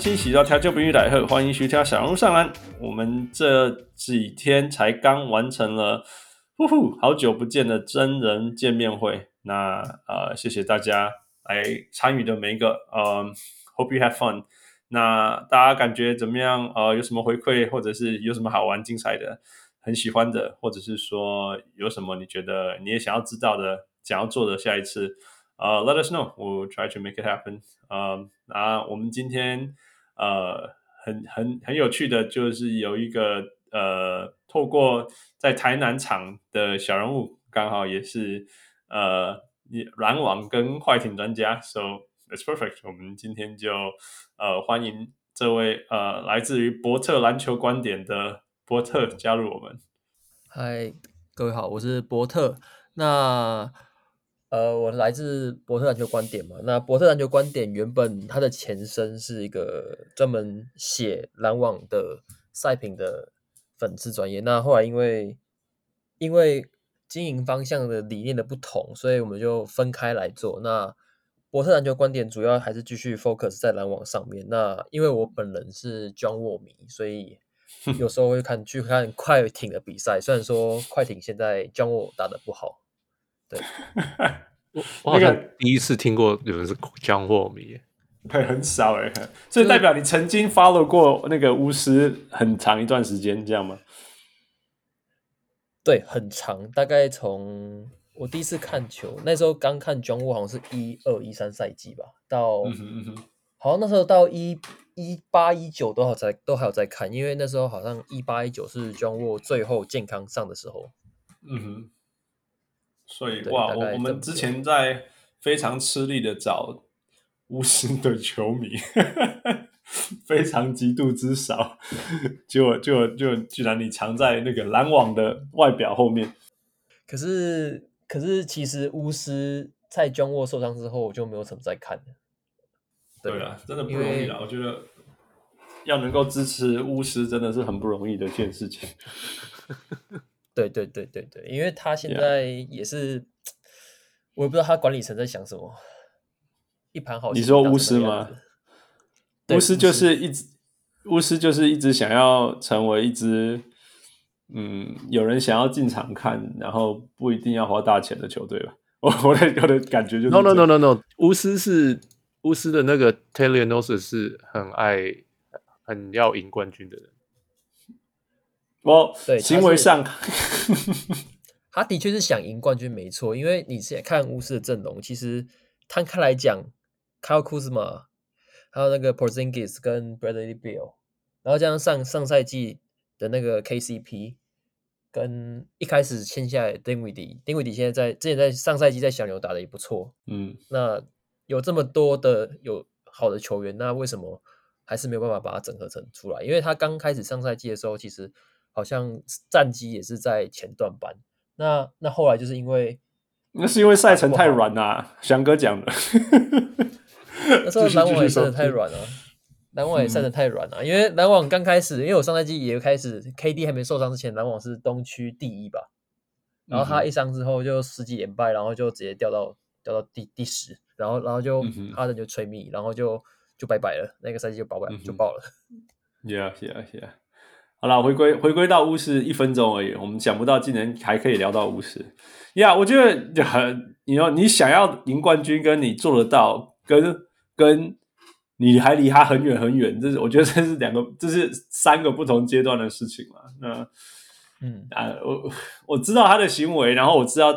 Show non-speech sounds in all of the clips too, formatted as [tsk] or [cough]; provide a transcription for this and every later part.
各位乡亲，喜到调酒不遇来贺，欢迎收听小人物上篮。我们这几天才刚完成了，呼呼，好久不见的真人见面会。那呃，谢谢大家来参与的每一个，呃，Hope you have fun。那大家感觉怎么样？呃，有什么回馈，或者是有什么好玩、精彩的、很喜欢的，或者是说有什么你觉得你也想要知道的、想要做的下一次，呃，Let us know. We'll try to make it happen. 呃，那我们今天呃很很很有趣的就是有一个呃，透过在台南场的小人物，刚好也是。呃，篮网跟快艇专家，so it's perfect。我们今天就呃欢迎这位呃来自于伯特篮球观点的伯特加入我们。嗨，各位好，我是伯特。那呃，我来自伯特篮球观点嘛。那伯特篮球观点原本它的前身是一个专门写篮网的赛评的粉丝专业。那后来因为因为经营方向的理念的不同，所以我们就分开来做。那伯特篮球观点主要还是继续 focus 在篮网上面。那因为我本人是 John Wall 迷，所以 [laughs] 有时候会看去看快艇的比赛。虽然说快艇现在 John Wall 打得不好，对，[laughs] 我我好像第一次听过有人是 John Wall 迷，对很少哎，所以代表你曾经 follow 过那个巫师很长一段时间，这样吗？对，很长，大概从我第一次看球，那时候刚看 John Wall，好像是一二一三赛季吧，到、嗯嗯、好像那时候到一一八一九都好在都还有在看，因为那时候好像一八一九是 John Wall 最后健康上的时候。嗯哼，所以哇，我我们之前在非常吃力的找巫师的球迷。非常极度之少，就就就居然你藏在那个篮网的外表后面。可是可是其实巫师在 John 受伤之后，我就没有什么在看了。对啊，真的不容易啊！我觉得要能够支持巫师，真的是很不容易的一件事情。[laughs] 对对对对对，因为他现在也是，我也不知道他管理层在想什么。一盘好，你说巫师吗？巫师就是一直，巫师就是一直想要成为一支，嗯，有人想要进场看，然后不一定要花大钱的球队吧。[laughs] 我我的我的感觉就是，no no no no no，巫师是巫师的那个 Talianos 是很爱很要赢冠军的人。我对行为上，[laughs] 他的确是想赢冠军，没错。因为你现在看巫师的阵容，其实摊开来讲，Kyle Kuzma。还有那个 Porzingis 跟 Bradley Beal，然后加上上上赛季的那个 KCP，跟一开始签下来 Dinwiddie，Dinwiddie 现在在之前在上赛季在小牛打的也不错，嗯，那有这么多的有好的球员，那为什么还是没有办法把它整合成出来？因为他刚开始上赛季的时候，其实好像战绩也是在前段班，那那后来就是因为那是因为赛程太软啊，翔哥讲的。那时候篮网也塞的太软了，篮网也赛程太软了。因为篮网刚开始，因为我上赛季也开始，KD 还没受伤之前，篮网是东区第一吧。然后他一伤之后就十几连败，然后就直接掉到掉到第第十，然后然后就哈登就吹密，然后就就拜拜了，那个赛季就爆败就爆了。Yeah yeah yeah。好了，回归回归到巫师一分钟而已，我们想不到竟然还可以聊到巫师。呀，我觉得很，你要你想要赢冠军，跟你做得到，跟跟你还离他很远很远，这是我觉得这是两个，这是三个不同阶段的事情嘛。那，嗯啊，我我知道他的行为，然后我知道，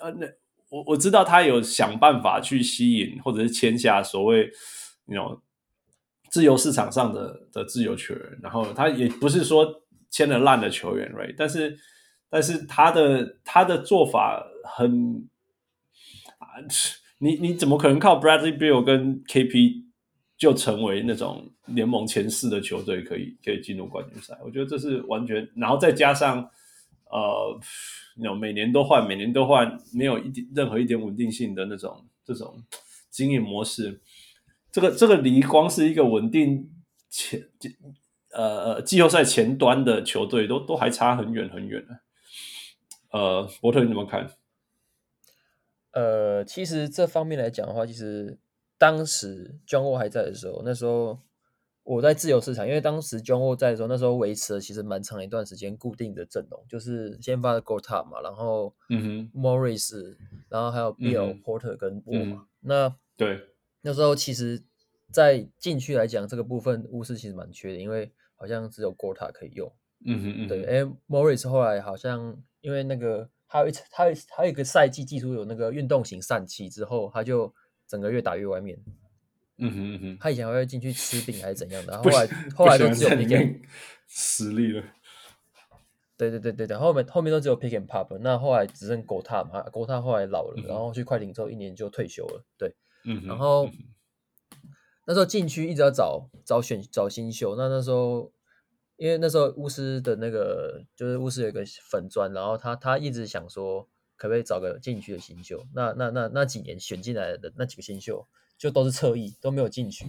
呃，那我我知道他有想办法去吸引或者是签下所谓那种自由市场上的的自由球员，然后他也不是说签了烂的球员，right？但是但是他的他的做法很啊。你你怎么可能靠 Bradley Beal 跟 KP 就成为那种联盟前四的球队，可以可以进入冠军赛。我觉得这是完全，然后再加上呃，那种每年都换，每年都换，没有一点任何一点稳定性的那种这种经营模式。这个这个离光是一个稳定前呃季后赛前端的球队都都还差很远很远呢。呃，伯特你怎么看？呃，其实这方面来讲的话，其实当时 John Wall 还在的时候，那时候我在自由市场，因为当时 John Wall 在的时候，那时候维持了其实蛮长一段时间固定的阵容，就是先发的 Gortat 嘛，然后嗯哼 Morris，然后还有 Bill、嗯、Porter 跟 Wall 嘛。嗯、那对那时候其实，在禁区来讲，这个部分巫师其实蛮缺的，因为好像只有 Gortat 可以用。嗯哼，嗯哼对，哎，Morris 后来好像因为那个。还有一他有他有一个赛季技术有那个运动型疝气之后，他就整个越打越外面。嗯哼嗯哼，他以前还会进去吃饼还是怎样的，[laughs] 后来后来都只有 pick and 实力了。对对对对对，后面后面都只有 pick and pop，那后来只剩 Gortat 嘛，Gortat 后来老了，然后去快艇之后一年就退休了。对，嗯，然后那时候禁区一直要找找选找新秀，那那时候。因为那时候巫师的那个就是巫师有一个粉砖，然后他他一直想说可不可以找个禁区的新秀。那那那那几年选进来的那几个新秀就都是侧翼，都没有禁区，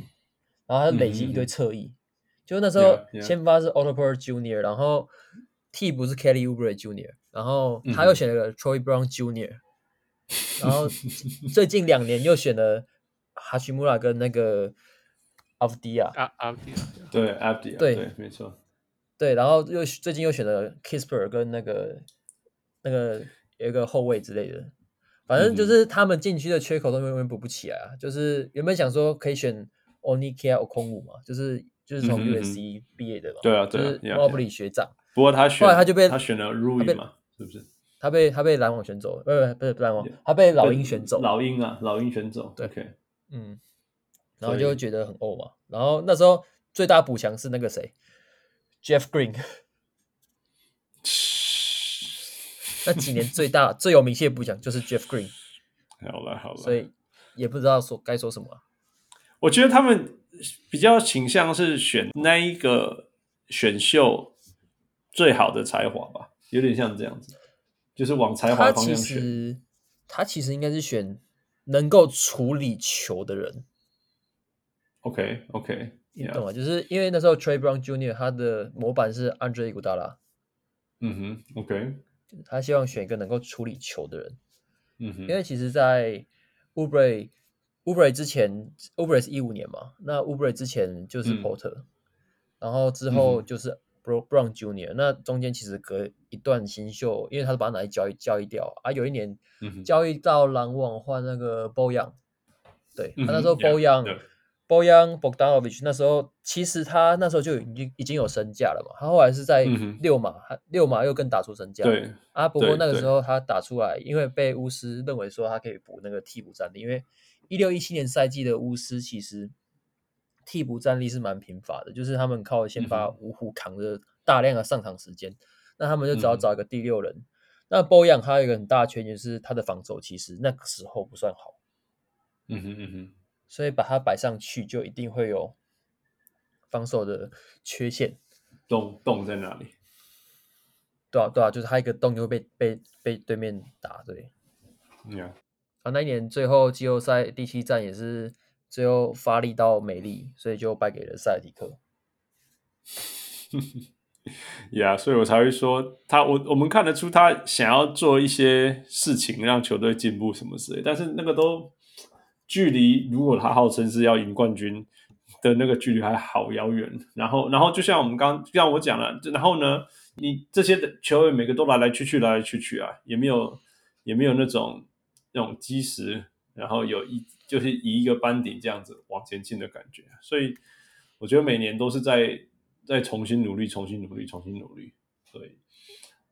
然后他累积一堆侧翼。嗯、就那时候先发是 Otto Porter Jr.，然后替补是 Kelly Oubre Jr.，然后他又选了个 Troy Brown 嗯、然后最近两年又选了哈奇穆拉跟那个阿夫迪亚。阿阿夫迪亚，对阿夫迪亚，对，没错。对，然后又最近又选了 Kispert 跟那个那个有一个后卫之类的，反正就是他们禁区的缺口都永远补不起来啊。就是原本想说可以选 Onyeka Okongwu 嘛，就是就是从 USC 毕业的嘛，对啊，就是 Mobley 学长。不过他选后来他就被他选了 Rui 嘛，是不是？他被他被篮网选走了，不不是不是篮网，他被老鹰选走。老鹰啊，老鹰选走。对，嗯，然后就觉得很欧嘛。然后那时候最大补强是那个谁？Jeff Green，[laughs] 那几年最大最有名气的补强就是 Jeff Green。[laughs] 好了好了，所以也不知道说该说什么。我觉得他们比较倾向是选那一个选秀最好的才华吧，有点像这样子，就是往才华方向选。他其实应该是选能够处理球的人。OK OK。你懂吗？就是因为那时候 Trey Brown Jr. 他的模板是 Andre Iguodala。嗯哼，OK。他希望选一个能够处理球的人。嗯哼。因为其实，在 Oubre Oubre 之前，Oubre 是一五年嘛，那 Oubre 之前就是 Porter，、嗯、然后之后就是 Brown 嗯。那中间其实隔一段新秀，因为他是把他拿去交易交易掉啊。有一年交易到篮网换那个 Bojan，对，他那时候 Bojan。Bojan Bogdanovic 那时候其实他那时候就已经已经有身价了嘛，他后来是在六马，嗯、六马又更打出身价。对啊，不过那个时候他打出来，因为被巫师认为说他可以补那个替补战力，因为一六一七年赛季的巫师其实替补战力是蛮贫乏的，就是他们靠先发五虎扛着大量的上场时间，嗯、那他们就只要找一个第六人。嗯、那 Bojan 他有一个很大的缺点是他的防守其实那个时候不算好。嗯哼嗯哼。所以把他摆上去，就一定会有防守的缺陷。洞洞在哪里？对啊，对啊，就是他一个洞就会被被被对面打。对，嗯啊，啊，那一年最后季后赛第七战也是最后发力到美丽，所以就败给了塞尔提克。呀，[laughs] yeah, 所以我才会说他，我我们看得出他想要做一些事情，让球队进步什么之类，但是那个都。距离如果他号称是要赢冠军的那个距离还好遥远，然后，然后就像我们刚刚像我讲了，然后呢，你这些的球员每个都来来去去，来来去去啊，也没有也没有那种那种基石，然后有一就是以一个班底这样子往前进的感觉，所以我觉得每年都是在在重新努力，重新努力，重新努力。所以，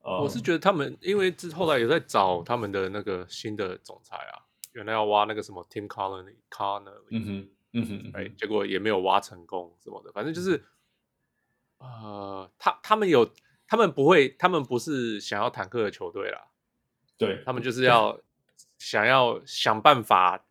呃，我是觉得他们因为之后来也在找他们的那个新的总裁啊。原来要挖那个什么 Tim Connelly，Connelly，嗯哼，嗯哼，哎，结果也没有挖成功什么的，反正就是，呃，他他们有，他们不会，他们不是想要坦克的球队啦，对，他们就是要想要想办法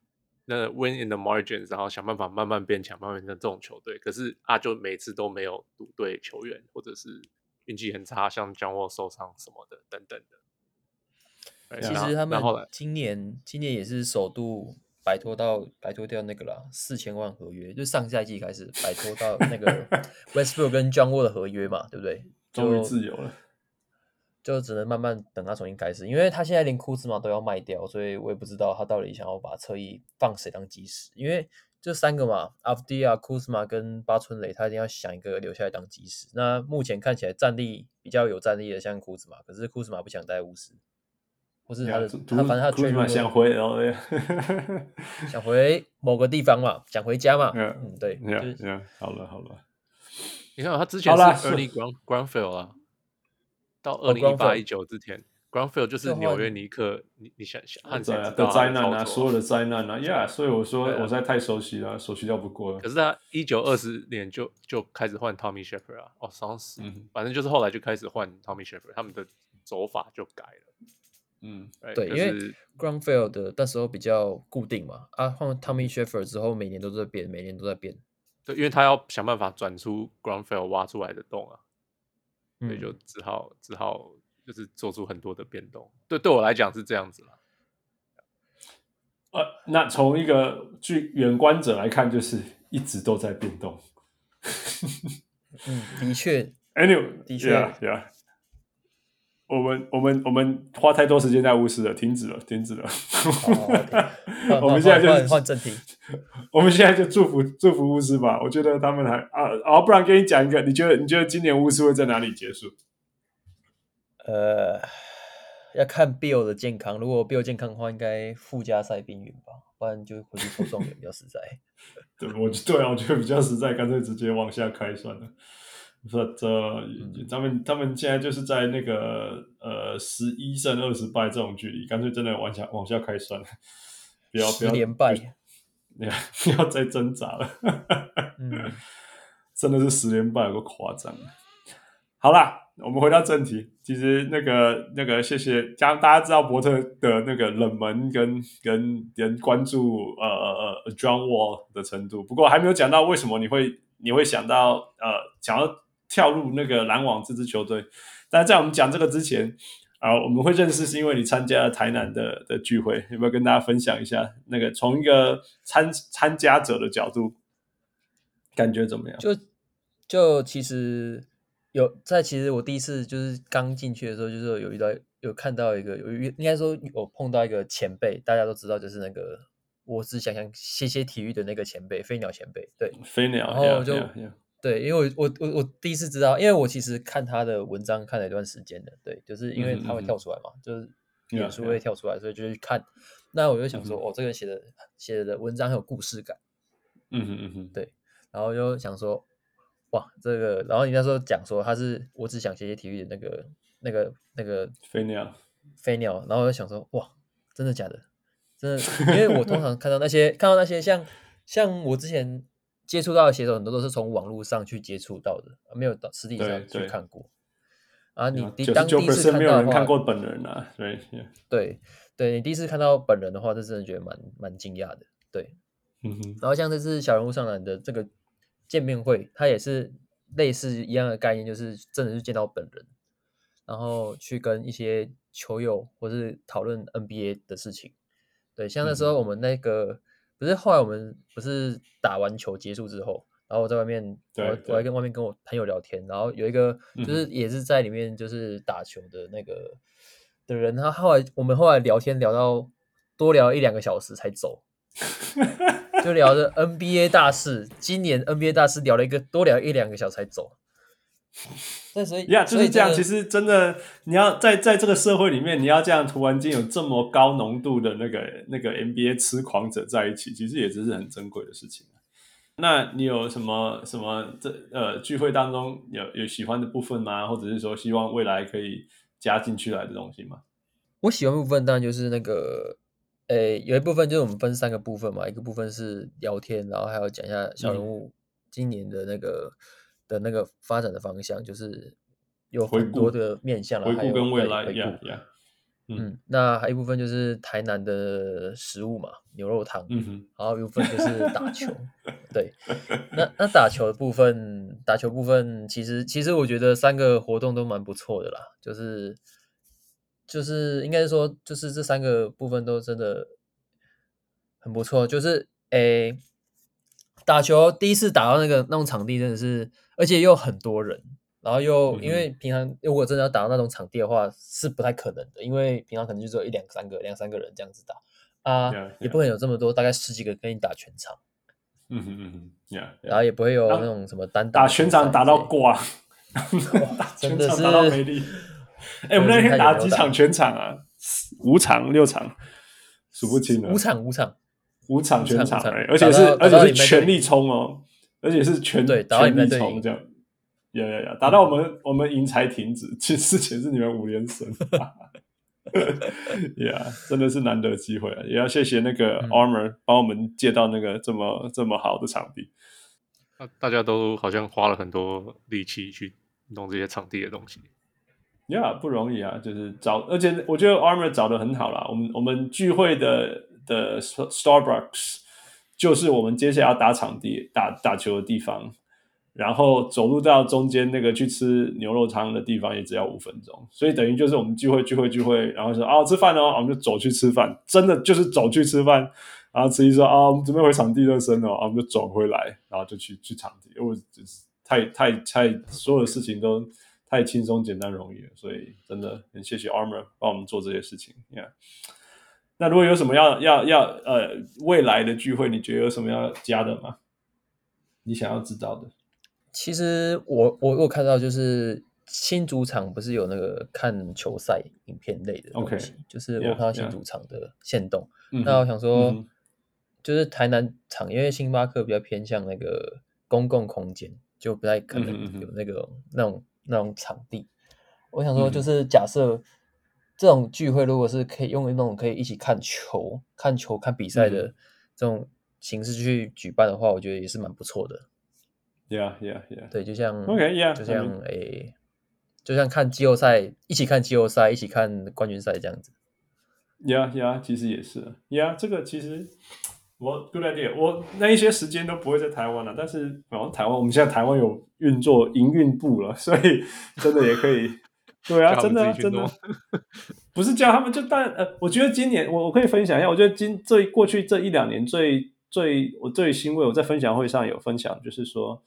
那 win in the margins，然后想办法慢慢变强，慢慢变成这种球队。可是啊，就每次都没有赌对球员，或者是运气很差，像 John Wall 受伤什么的等等的。其实他们今年今年也是首度摆脱到摆脱掉那个啦，四千万合约，就上赛季开始摆脱到那个 [laughs] Westbrook 跟 John Wall 的合约嘛，对不对？终于自由了。就只能慢慢等他重新开始，因为他现在连库兹马都要卖掉，所以我也不知道他到底想要把侧翼放谁当基石。因为这三个嘛，阿夫迪亚、库兹马跟巴春雷，他一定要想一个留下来当基石。那目前看起来战力比较有战力的像库兹马，可是库兹马不想待巫师，或是他的他反正他库兹马想回，然后 [laughs] 想回某个地方嘛，想回家嘛。Yeah, 嗯，对，yeah, yeah, 好了好了，你看他之前是 early ground ground 啊。到二零一八一九之前 g r o u n d f i e l d 就是纽约尼克，你你想想，对啊的灾难啊，[laughs] 所有的灾难啊，Yeah，所以我说我实在太熟悉了，熟悉到不过了。可是他一九二十年就就开始换 Tommy Sheppard 啊，哦，伤死，反正就是后来就开始换 Tommy Sheppard，他们的走法就改了。嗯，对，因为 g r o u n d f i e l d 的那时候比较固定嘛，啊，换 Tommy Sheppard 之后，每年都在变，每年都在变。对，因为他要想办法转出 g r o u n d f i e l d 挖出来的洞啊。所以就只好、嗯、只好就是做出很多的变动，对对我来讲是这样子了。呃，那从一个据远观者来看，就是一直都在变动。嗯，的确，[laughs] Anyway，的确，Yeah，我们我们我们花太多时间在巫师了，停止了，停止了。[laughs] 我们现在就换正题。[laughs] 我们现在就祝福祝福巫师吧。我觉得他们还啊啊，不然给你讲一个，你觉得你觉得今年巫师会在哪里结束？呃，要看 Bill 的健康。如果 Bill 健康的话，应该附加赛边缘吧，不然就回去抽状元比较实在。[laughs] 对，我对啊，我觉得比较实在，干脆直接往下开算了。说这他们他们现在就是在那个呃十一胜二十败这种距离，干脆真的往下往下开算了，不要不要连败。你 [laughs] 不要再挣扎了，嗯，[laughs] 真的是十连败，有个夸张。好啦，我们回到正题。其实那个那个，谢谢，将大家知道伯特的那个冷门跟跟人关注呃呃呃 John Wall 的程度。不过还没有讲到为什么你会你会想到呃想要跳入那个篮网这支球队。但是在我们讲这个之前。啊，我们会认识是因为你参加了台南的的聚会，有没有跟大家分享一下那个从一个参参加者的角度，感觉怎么样？就就其实有在，其实我第一次就是刚进去的时候，就是有遇到有看到一个有应该说有碰到一个前辈，大家都知道就是那个我只想想谢谢体育的那个前辈飞鸟前辈，对，飞鸟，然后就。Yeah, yeah, yeah. 对，因为我我我第一次知道，因为我其实看他的文章看了一段时间的，对，就是因为他会跳出来嘛，嗯、就是脸书会跳出来，嗯、所以就去看。那我就想说，嗯、哦，这个人写的写的文章很有故事感，嗯哼嗯哼，对，然后就想说，哇，这个，然后你那时候讲说他是我只想写写体育的那个那个那个飞鸟飞鸟，然后我就想说，哇，真的假的？真的，[laughs] 因为我通常看到那些看到那些像像我之前。接触到的写手很多都是从网络上去接触到的，没有到实体上去看过。啊，你第当第一次看到的话，看过本人啊，对 [laughs] 对对，你第一次看到本人的话，这真的觉得蛮蛮惊讶的。对，嗯哼。然后像这次小人物上篮的这个见面会，它也是类似一样的概念，就是真的是见到本人，然后去跟一些球友或是讨论 NBA 的事情。对，像那时候我们那个。嗯可是后来我们不是打完球结束之后，然后我在外面，我我还跟外面跟我朋友聊天，然后有一个就是也是在里面就是打球的那个的人，他后来我们后来聊天聊到多聊一两个小时才走，[laughs] 就聊着 NBA 大事，今年 NBA 大事聊了一个多聊一两个小时才走。[laughs] 那所以呀，就是这样。其实真的，你要在在这个社会里面，你要这样突然间有这么高浓度的那个那个 NBA 痴狂者在一起，其实也真是很珍贵的事情。那你有什么什么这呃聚会当中有有喜欢的部分吗？或者是说希望未来可以加进去来的东西吗？我喜欢部分当然就是那个，诶，有一部分就是我们分三个部分嘛，一个部分是聊天，然后还要讲一下小人物今年的那个。嗯的那个发展的方向，就是有很多的面向了，回顾跟未来回顾，嗯，那还有一部分就是台南的食物嘛，牛肉汤。嗯哼，然后一部分就是打球。[laughs] 对，那那打球的部分，打球部分其实其实我觉得三个活动都蛮不错的啦，就是就是应该说就是这三个部分都真的很不错，就是诶打球第一次打到那个那种场地真的是，而且又很多人。然后又因为平常如果真的要打到那种场地的话是不太可能的，因为平常可能就只有一两三个、两三个人这样子打啊，yeah, yeah. 也不能有这么多，大概十几个跟你打全场。嗯哼嗯 yeah. 然后也不会有那种什么单打，[laughs] 打全场打到挂，真的是打到没力。[laughs] 哎，我们那天打几场全场啊？五场、六场，数不清了。五场、五场、五场全场，而且是而且是全力冲哦，而且是全对全力冲这样。呀呀呀！打到我们、嗯、我们赢才停止，其实之前是你们五连胜。呀，[laughs] yeah, 真的是难得机会啊！也要谢谢那个 Armor 帮我们借到那个这么这么好的场地。大家都好像花了很多力气去弄这些场地的东西。呀，不容易啊！就是找，而且我觉得 Armor 找得很好啦。我们我们聚会的的 Starbucks 就是我们接下来要打场地、打打球的地方。然后走路到中间那个去吃牛肉汤的地方也只要五分钟，所以等于就是我们聚会聚会聚会，然后说啊吃饭哦，我们就走去吃饭，真的就是走去吃饭，然后慈禧说啊我们准备回场地热身哦，我们就走回来，然后就去去场地，因为就是太太太所有的事情都太轻松简单容易了，所以真的很谢谢 Armor 帮我们做这些事情。Yeah. 那如果有什么要要要呃未来的聚会，你觉得有什么要加的吗？你想要知道的？其实我我我看到就是新主场不是有那个看球赛影片类的东西，Okay. 就是我看到新主场的限动。Yeah, yeah. 那我想说，嗯、就是台南场，因为星巴克比较偏向那个公共空间，就不太可能有那个、嗯、那种那种场地。我想说，就是假设这种聚会，如果是可以用那种可以一起看球、看球、看比赛的这种形式去举办的话，我觉得也是蛮不错的。Yeah, yeah, yeah. 对，就像 OK, yeah. 就像诶、欸，就像看季后赛，一起看季后赛，一起看冠军赛这样子。Yeah, yeah. 其实也是。Yeah，这个其实我 good idea。我那一些时间都不会在台湾了，但是哦，台湾我们现在台湾有运作营运部了，所以真的也可以。对啊，真的、啊、真的。不是叫他们就但呃，我觉得今年我我可以分享一下，我觉得今这过去这一两年最最我最欣慰，我在分享会上有分享，就是说。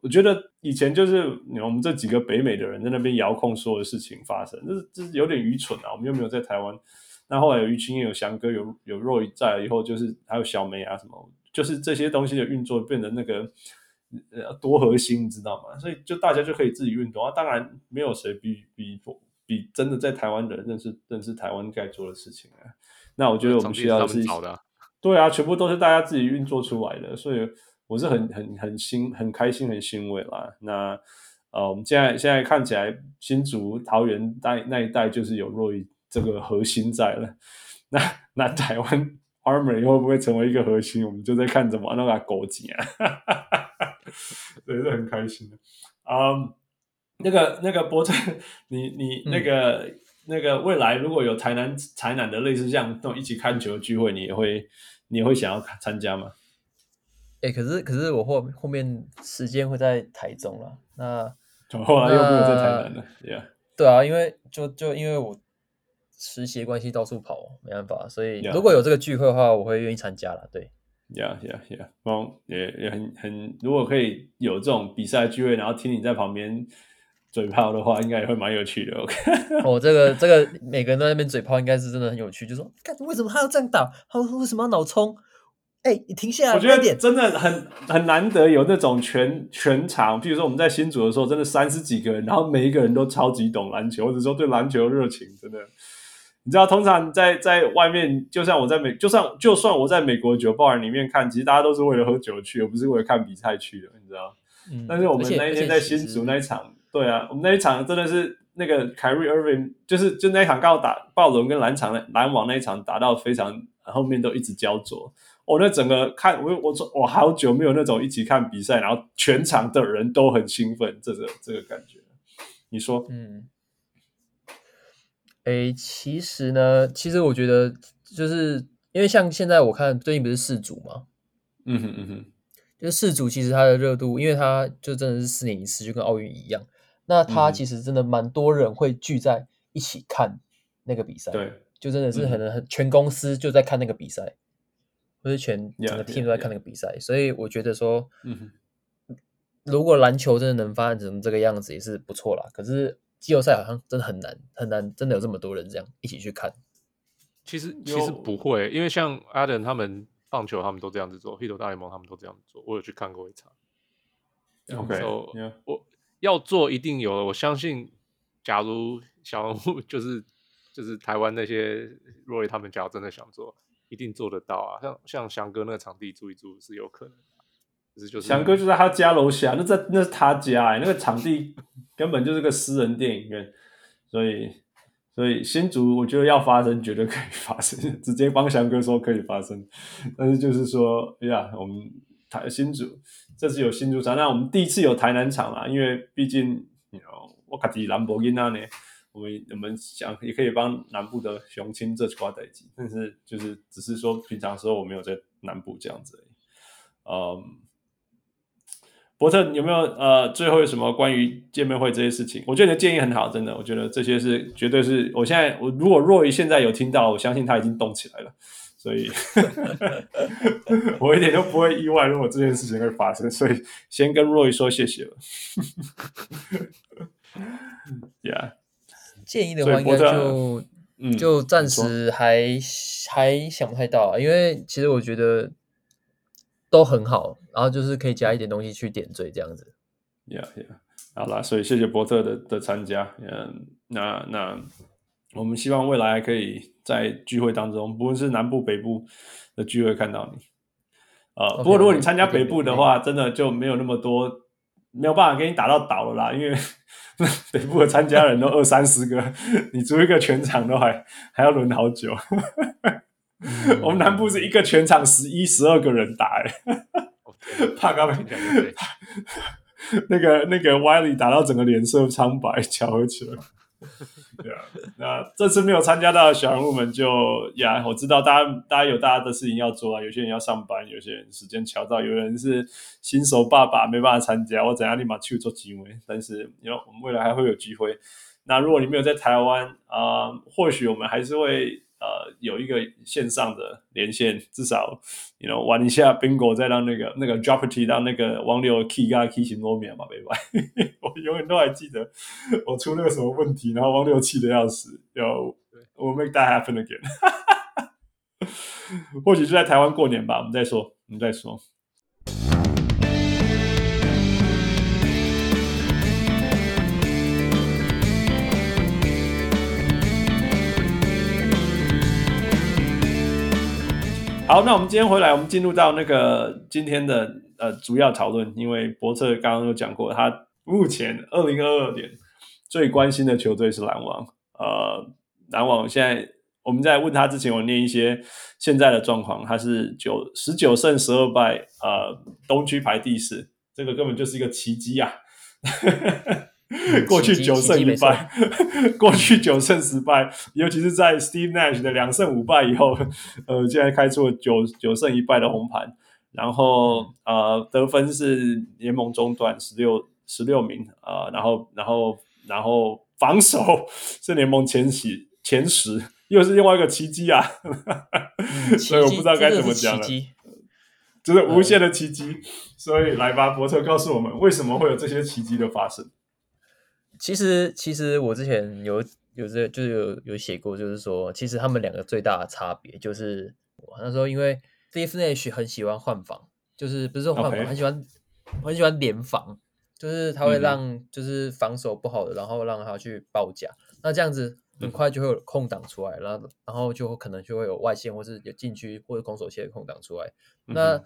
我觉得以前就是我们这几个北美的人在那边遥控所有的事情发生，这是这是有点愚蠢啊！我们又没有在台湾。那后来有一群有翔哥，有有 Roy 在了以后，就是还有小梅啊什么，就是这些东西的运作变得那个呃多核心，你知道吗？所以就大家就可以自己运动啊。当然没有谁比比比真的在台湾的人认识认识台湾该做的事情啊。那我觉得我们需要的是，[laughs] 对啊，全部都是大家自己运作出来的，所以。我是很很很欣很开心很欣慰啦。那呃，我们现在现在看起来新竹桃园那那一带就是有若伊这个核心在了。那 [laughs] 那台湾 Armor 会不会成为一个核心？我们就在看怎么那个勾结啊。[laughs] [laughs] 对，是很开心的。嗯、um,，那个那个博特，你你那个、嗯、那个未来如果有台南台南的类似这样那种一起看球的聚会，你也会你也会想要参加吗？哎、欸，可是可是我后后面时间会在台中了，那后来又没有在台南了，Yeah，对啊，因为就就因为我实习关系到处跑，没办法，所以如果有这个聚会的话，我会愿意参加了，对，Yeah，Yeah，Yeah，嗯，也也很很，如果可以有这种比赛聚会，然后听你在旁边嘴炮的话，应该也会蛮有趣的，OK，[laughs] 哦，这个这个每个人都在那边嘴炮，应该是真的很有趣，就说，干，为什么他要这样打？他为什么要脑冲？哎、欸，你停下来！我觉得真的很很难得有那种全全场，比如说我们在新组的时候，真的三十几个人，然后每一个人都超级懂篮球，或者说对篮球热情，真的。你知道，通常在在外面，就像我在美，就算就算我在美国酒吧里面看，其实大家都是为了喝酒去，而不是为了看比赛去的，你知道？嗯。但是我们那一天在新竹那一场，对啊，我们那一场真的是那个 Kyrie Irving，就是就那一场刚好打暴龙跟篮场篮网那一场打到非常后面都一直焦灼。我、哦、那整个看我我说我好久没有那种一起看比赛，然后全场的人都很兴奋，这个这个感觉，你说？嗯，诶，其实呢，其实我觉得就是因为像现在我看最近不是世足嘛，嗯哼嗯哼，就是世足其实它的热度，因为它就真的是四年一次，就跟奥运一样。那它其实真的蛮多人会聚在一起看那个比赛，对，就真的是可能很全公司就在看那个比赛，或是全整个 team 都在看那个比赛，所以我觉得说，嗯哼。如果篮球真的能发展成这个样子，也是不错啦。可是季后赛好像真的很难，很难，真的有这么多人这样一起去看。其实其实不会，因为像 Adam 他们棒球，他们都这样子做；Hito 大联盟他们都这样做。我有去看过一场。Yeah. 我要做一定有的。我相信，假如小人物 [laughs] 就是就是台湾那些 Roy 他们，假如真的想做，一定做得到啊。像像翔哥那个场地租一租是有可能。翔哥就在他家楼下，那在那是他家、那个场地根本就是个私人电影院，所以所以新竹我觉得要发生绝对可以发生，[laughs] 直接帮翔哥说可以发生，但是就是说，哎呀，我们台新竹这次有新竹场，那我们第一次有台南场啊，因为毕竟你知道我卡迪兰博基那呢，我们我们想也可以帮南部的雄青这块代机，但是就是只是说平常时候我没有在南部这样子而已，嗯。伯特有没有呃，最后有什么关于见面会这些事情？我觉得你的建议很好，真的，我觉得这些是绝对是。我现在我如果 Roy 现在有听到，我相信他已经动起来了，[laughs] 所以 [laughs] 我一点都不会意外，如果这件事情会发生。所以先跟若雨说谢谢了。[laughs] Yeah，建议的话应该就、嗯、就暂时还还想不太到，因为其实我觉得。都很好，然后就是可以加一点东西去点缀这样子。Yeah, yeah，好啦，所以谢谢伯特的的参加。嗯，那那我们希望未来可以在聚会当中，不论是南部北部的聚会看到你。呃，okay, 不过如果你参加北部的话，okay, okay. 真的就没有那么多，没有办法给你打到倒了啦，因为 [laughs] 北部的参加人都二三十个，[laughs] 你租一个全场都还还要轮好久。嗯、[laughs] 我们南部是一个全场十一、十二个人打，哎，[laughs] 怕高没 [laughs] 那个那个 Wiley 打到整个脸色苍白，巧合起来。对啊，那这次没有参加到的小人物们就呀，我知道大家大家有大家的事情要做啊，有些人要上班，有些人时间巧到，有人是新手爸爸没办法参加，我怎样立马去做机会。但是，因为我们未来还会有机会。那如果你没有在台湾啊、呃，或许我们还是会。呃，有一个线上的连线，至少，you know，玩一下 bingo，再让那个那个 Jeopardy 让那个王六 key 加 key 型多面嘛，对吧？[laughs] 我永远都还记得我出那个什么问题，然后王六气得要死，要我 make that happen again。[laughs] 或许就在台湾过年吧，我们再说，我们再说。好，那我们今天回来，我们进入到那个今天的呃主要讨论。因为博特刚刚有讲过，他目前二零二二年最关心的球队是篮网。呃，篮网现在我们在问他之前，我念一些现在的状况。他是九十九胜十二败，呃，东区排第四，这个根本就是一个奇迹啊！过去九胜一败，过去九胜十败，尤其是在 Steve Nash 的两胜五败以后，呃，竟然开出了九九胜一败的红盘，然后呃，得分是联盟中段十六十六名啊、呃，然后然后然后防守是联盟前十前十，又是另外一个奇迹啊！所以我不知道该怎么讲了，这是无限的奇迹。所以来吧，伯特告诉我们，为什么会有这些奇迹的发生？其实，其实我之前有有这就是有有写过，就是说，其实他们两个最大的差别就是，我那时候，因为 Steve Nash 很喜欢换防，就是不是说换防.很喜欢很喜欢联防，就是他会让就是防守不好的，然后让他去包夹，那这样子很快就会有空档出来，然后然后就可能就会有外线或是有禁区或者攻守线的空档出来。那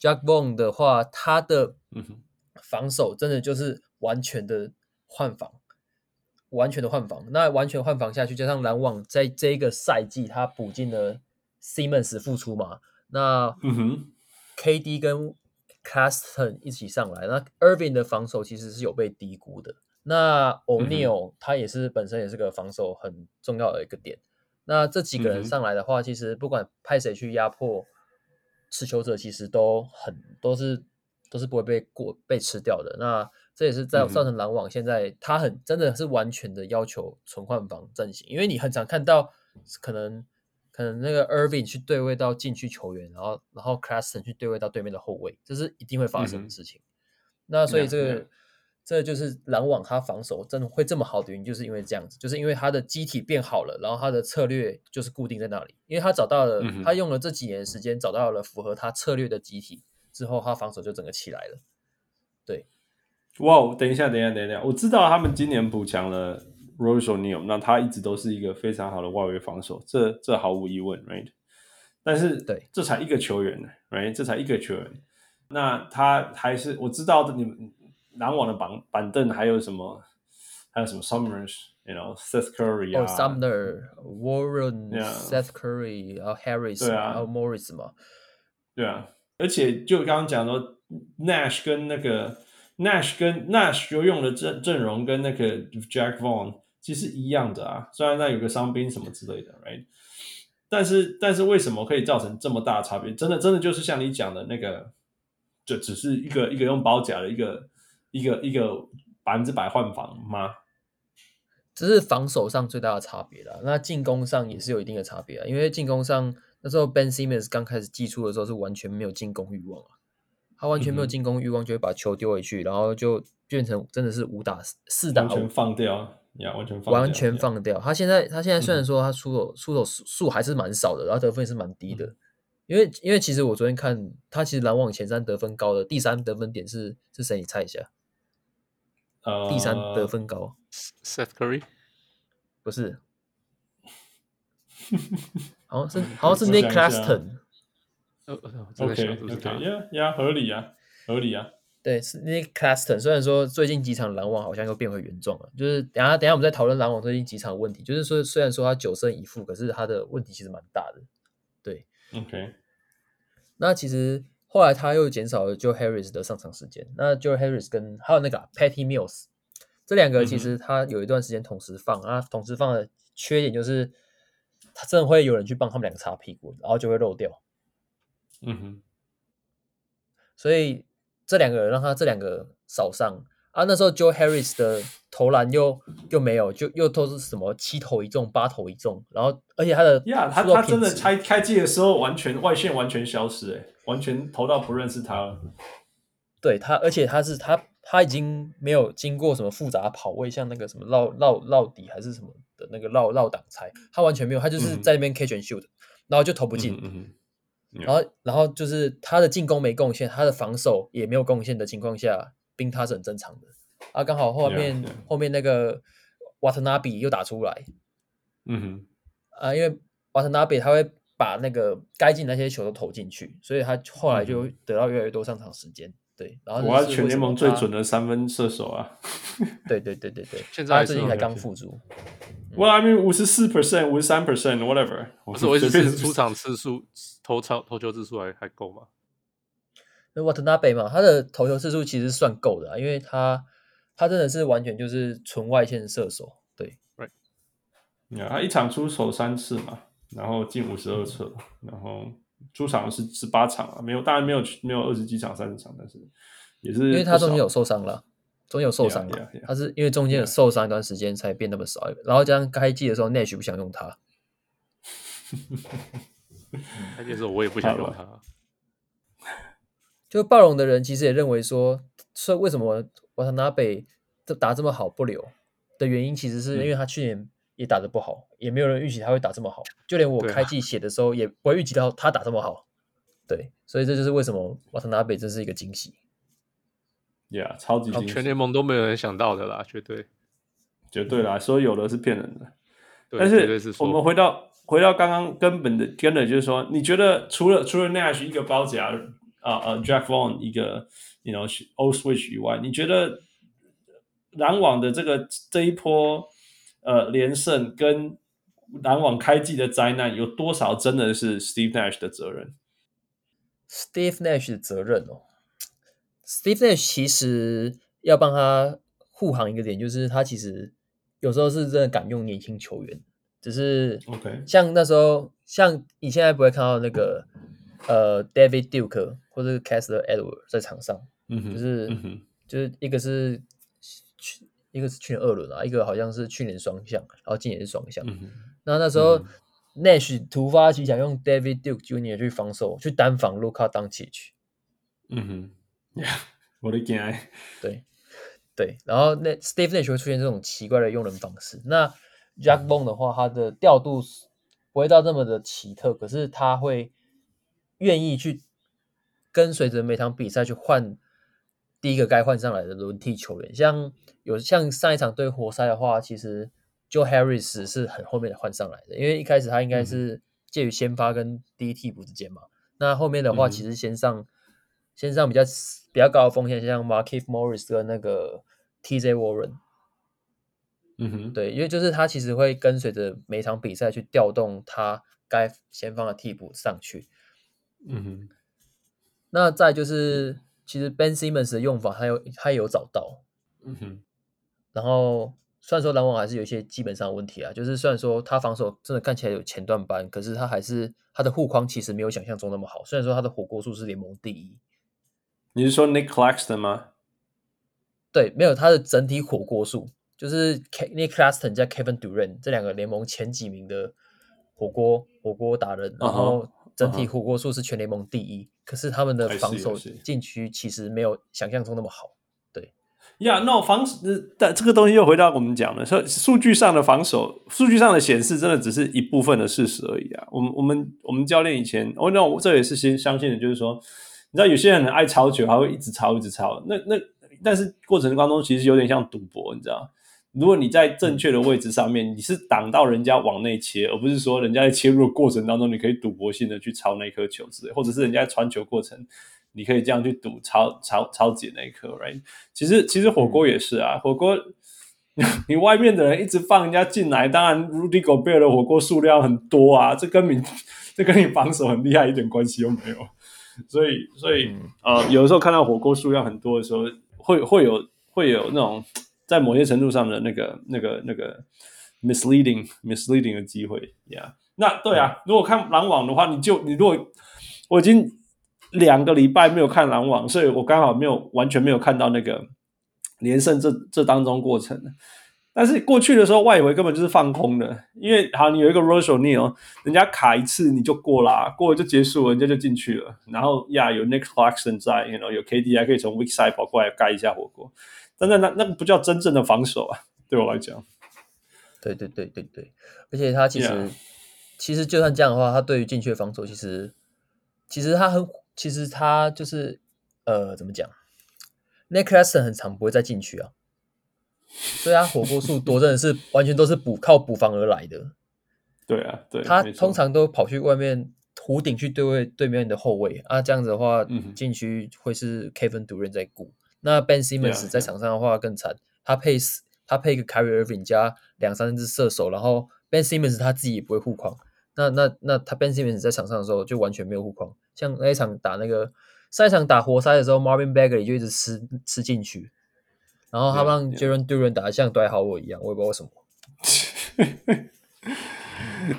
Jack Vaughn 的话，他的防守真的就是完全的。换防，完全的换防。那完全换防下去，加上篮网在这一个赛季他补进了 Simmons 复出嘛，那嗯哼 KD 跟 Claxton 一起上来，那 Irving 的防守其实是有被低估的。那 O'Neal 他也是本身也是个防守很重要的一个点。那这几个人上来的话，其实不管派谁去压迫持球者，其实都很都是都是不会被过被吃掉的。那这也是在造成篮网现在他很真的是完全的要求纯换防阵型，因为你很常看到可能可能那个 Irving 去对位到禁区球员，然后然后 c l a s t o n 去对位到对面的后卫，这是一定会发生的事情。那所以这个。这就是篮网他防守真的会这么好的原因，就是因为这样子，就是因为他的机体变好了，然后他的策略就是固定在那里，因为他找到了，他用了这几年的时间找到了符合他策略的机体之后，他防守就整个起来了。对，哇，等一下，等一下，等一下，我知道他们今年补强了 Royce O'Neal，那他一直都是一个非常好的外围防守，这这毫无疑问，right？但是对，这才一个球员呢，right？这才一个球员，那他还是我知道的，你们。篮网的板板凳还有什么？还有什么？Summers，you know，Seth Curry 啊、oh,，Sumner、Warren、yeah. Seth Curry，然后 Harris，对啊，还有 Morris 嘛，对啊。而且就刚刚讲的 Nash 跟那个 Nash 跟 Nash 就用的阵阵容跟那个 Jack Vaughn 其实一样的啊，虽然那有个伤兵什么之类的，right？但是但是为什么可以造成这么大的差别？真的真的就是像你讲的那个，就只是一个一个用包夹的一个。一个一个百分之百换防吗？这是防守上最大的差别了。那进攻上也是有一定的差别啊。因为进攻上那时候 Ben Simmons 刚开始寄出的时候是完全没有进攻欲望啊，他完全没有进攻欲望，就会把球丢回去，嗯，然后就变成真的是五打四打，完全放掉呀，完全放掉完全放掉。他现在他现在虽然说他出手，嗯、出手数还是蛮少的，然后得分也是蛮低的。嗯、因为因为其实我昨天看他其实篮网前三得分高的第三得分点是是谁？你猜一下。Uh, 第三得分高，Seth Curry 不是，[laughs] 好像是好像是 Nick Claxton。OK，OK，Yeah，Yeah，合理啊，合理啊。对，是 Nick Claxton。虽然说最近几场篮网好像又变回原状了，就是等下等下我们再讨论篮网最近几场问题。就是说，虽然说他九胜一负，可是他的问题其实蛮大的。对，OK。那其实。后来他又减少了 Joe Harris 的上场时间。那 Joe Harris 跟还有那个、啊、Patty Mills 这两个，其实他有一段时间同时放、嗯、啊，同时放的缺点就是他真的会有人去帮他们两个擦屁股，然后就会漏掉。嗯哼。所以这两个人让他这两个少上啊。那时候 Joe Harris 的投篮又又没有，就又都是什么七投一中、八投一中，然后而且他的呀，他他真的开开机的时候完全外线完全消失、欸，哎。完全投到不认识他了，对他，而且他是他他已经没有经过什么复杂跑位，像那个什么绕绕绕底还是什么的那个绕绕挡拆，他完全没有，他就是在那边 catch and shoot，、嗯、然后就投不进、然后然后就是他的进攻没贡献，他的防守也没有贡献的情况下，冰他是很正常的，啊，刚好后面 yeah, yeah. 后面那个瓦特纳比又打出来，嗯哼，啊，因为瓦特纳比他会。把那个该进那些球都投进去，所以他后来就得到越来越多上场时间。对，然后我全联盟最准的三分射手啊！[laughs] 对对对对对，现在他最近才刚复出。Well, I mean，五十四 percent，五十三 percent，whatever。不是，我意思是出场次数、投超投球次数还还够吗？那瓦特纳贝嘛，他的投球次数其实算够的，啊因为他他真的是完全就是纯外线射手。对，Right。你看他一场出手三次嘛。然后进五十二次，然后出场是十八场啊，没有，当然没有没有二十几场、三十场，但是也是因为他中间有受伤了，中间有受伤了，yeah, yeah, yeah. 他是因为中间有受伤一段时间才变那么少，yeah. 然后加上开季的时候，Nash 不想用他，开季的时候我也不想用他，[laughs] 就暴龙的人其实也认为说，说为什么瓦特纳贝这打这么好不留的原因，其实是因为他去年。也打得不好，也没有人预期他会打这么好，就连我开季写的时候也不会预期到他打这么好。对，所以这就是为什么瓦特纳贝真是一个惊喜。Yeah，超级惊喜，全联盟都没有人想到的啦，绝对，绝对啦，所有的是骗人的。但是我们回到回到刚刚根本的根本就是说，你觉得除了除了 Nash 一个包夹啊呃 Jack Vaughn 一个 you know old switch 以外，你觉得篮网的这个这一波？呃，连胜跟篮网开季的灾难有多少真的是 Steve Nash 的责任？Steve Nash 的责任哦，Steve Nash 其实要帮他护航一个点，就是他其实有时候是真的敢用年轻球员，只是 OK，像那时候，像你现在不会看到那个呃 David Duke 或者是 Kessler Edward 在场上，嗯哼，就是、嗯、就是一个是去一个是去年二轮啊，一个好像是去年双向，然后今年是双向。嗯、那那时候、嗯、Nash 突发奇想用 David Duke Jr. 去防守，去单防 Luka Doncic。嗯哼，Yeah，我的天，对对，然后那 Steve Nash 会出现这种奇怪的用人方式。那 Jack Bond 的话，他的调度不会到这么的奇特，可是他会愿意去跟随着每场比赛去换第一个该换上来的轮替球员。像有像上一场对活塞的话，其实 Joe Harris 是很后面的换上来的，因为一开始他应该是介于先发跟第一替补之间嘛。那后面的话，其实先上。先上比较比较高的风险，像 Markieff Morris 跟那个 TJ Warren，嗯哼，对，因为就是他其实会跟随着每场比赛去调动他该先放的替补上去，嗯哼。那再就是，其实 Ben Simmons 的用法，他有他有找到，嗯哼。然后虽然说篮网还是有一些基本上的问题啊，就是虽然说他防守真的看起来有前段班，可是他还是他的护框其实没有想象中那么好。虽然说他的火锅数是联盟第一。你是说 Nick Claxton 吗？对，没有他的整体火锅数，就是 Nick Claxton 加 Kevin Durant 这两个联盟前几名的火锅火锅达人，然后整体火锅数是全联盟第一。Uh -huh. 可是他们的防守禁区其实没有想象中那么好。对，呀，那防守但这个东西又回到我们讲的，说数据上的防守，数据上的显示真的只是一部分的事实而已啊。我们我们我们教练以前，哦，那我这也是先相信的，就是说。你知道有些人很爱抄球，还会一直抄，一直抄。那那，但是过程当中其实有点像赌博，你知道？如果你在正确的位置上面，你是挡到人家往内切，而不是说人家在切入的过程当中，你可以赌博性的去抄那颗球之类，或者是人家传球过程，你可以这样去赌抄 [laughs] 抄抄解那一颗，right？其实其实火锅也是啊，火锅你外面的人一直放人家进来，当然 Rudy Gobert 的火锅数量很多啊，这跟你 [laughs] 这跟你防守很厉害一点关系都没有。所以，所以，呃，有的时候看到火锅数量很多的时候，会会有会有那种在某些程度上的那个、那个、那个 misleading、misleading 的机会，Yeah。那对啊，如果看篮网的话，你就你如果我已经两个礼拜没有看篮网，所以我刚好没有完全没有看到那个连胜这这当中过程。但是过去的时候，外围根本就是放空的，因为好，你有一个 Royce O'Neale，人家卡一次你就过啦，过了就结束了，人家就进去了。然后呀，有 Nick Claxton 在，you know, 有 KD 还可以从 weak side 跑过来盖一下火锅。但那那那个不叫真正的防守啊，对我来讲。对对对对对，而且他其实、yeah. 其实就算这样的话，他对于禁区的防守，其实其实他很其实他就是呃怎么讲，Nick Claxton 很常不会在禁区啊。所以他火锅数多，真的是完全都是补靠补防而来的。[laughs] 对啊，对，他通常都跑去外面弧顶去对位对面的后卫啊，这样子的话，禁区会是 Kevin Durant 在顾。那 Ben Simmons 在场上的话更惨，他配他配一个 Carrie Irving 加两三只射手，然后 Ben Simmons 他自己也不会护框。那那那他 Ben Simmons 在场上的时候就完全没有护框。像那一场打那个上一场打活塞的时候，Marvin Bagley 就一直吃吃进去。然后他让 Jalen Duren 打得像对好我一样，我也不知道为什么。[laughs]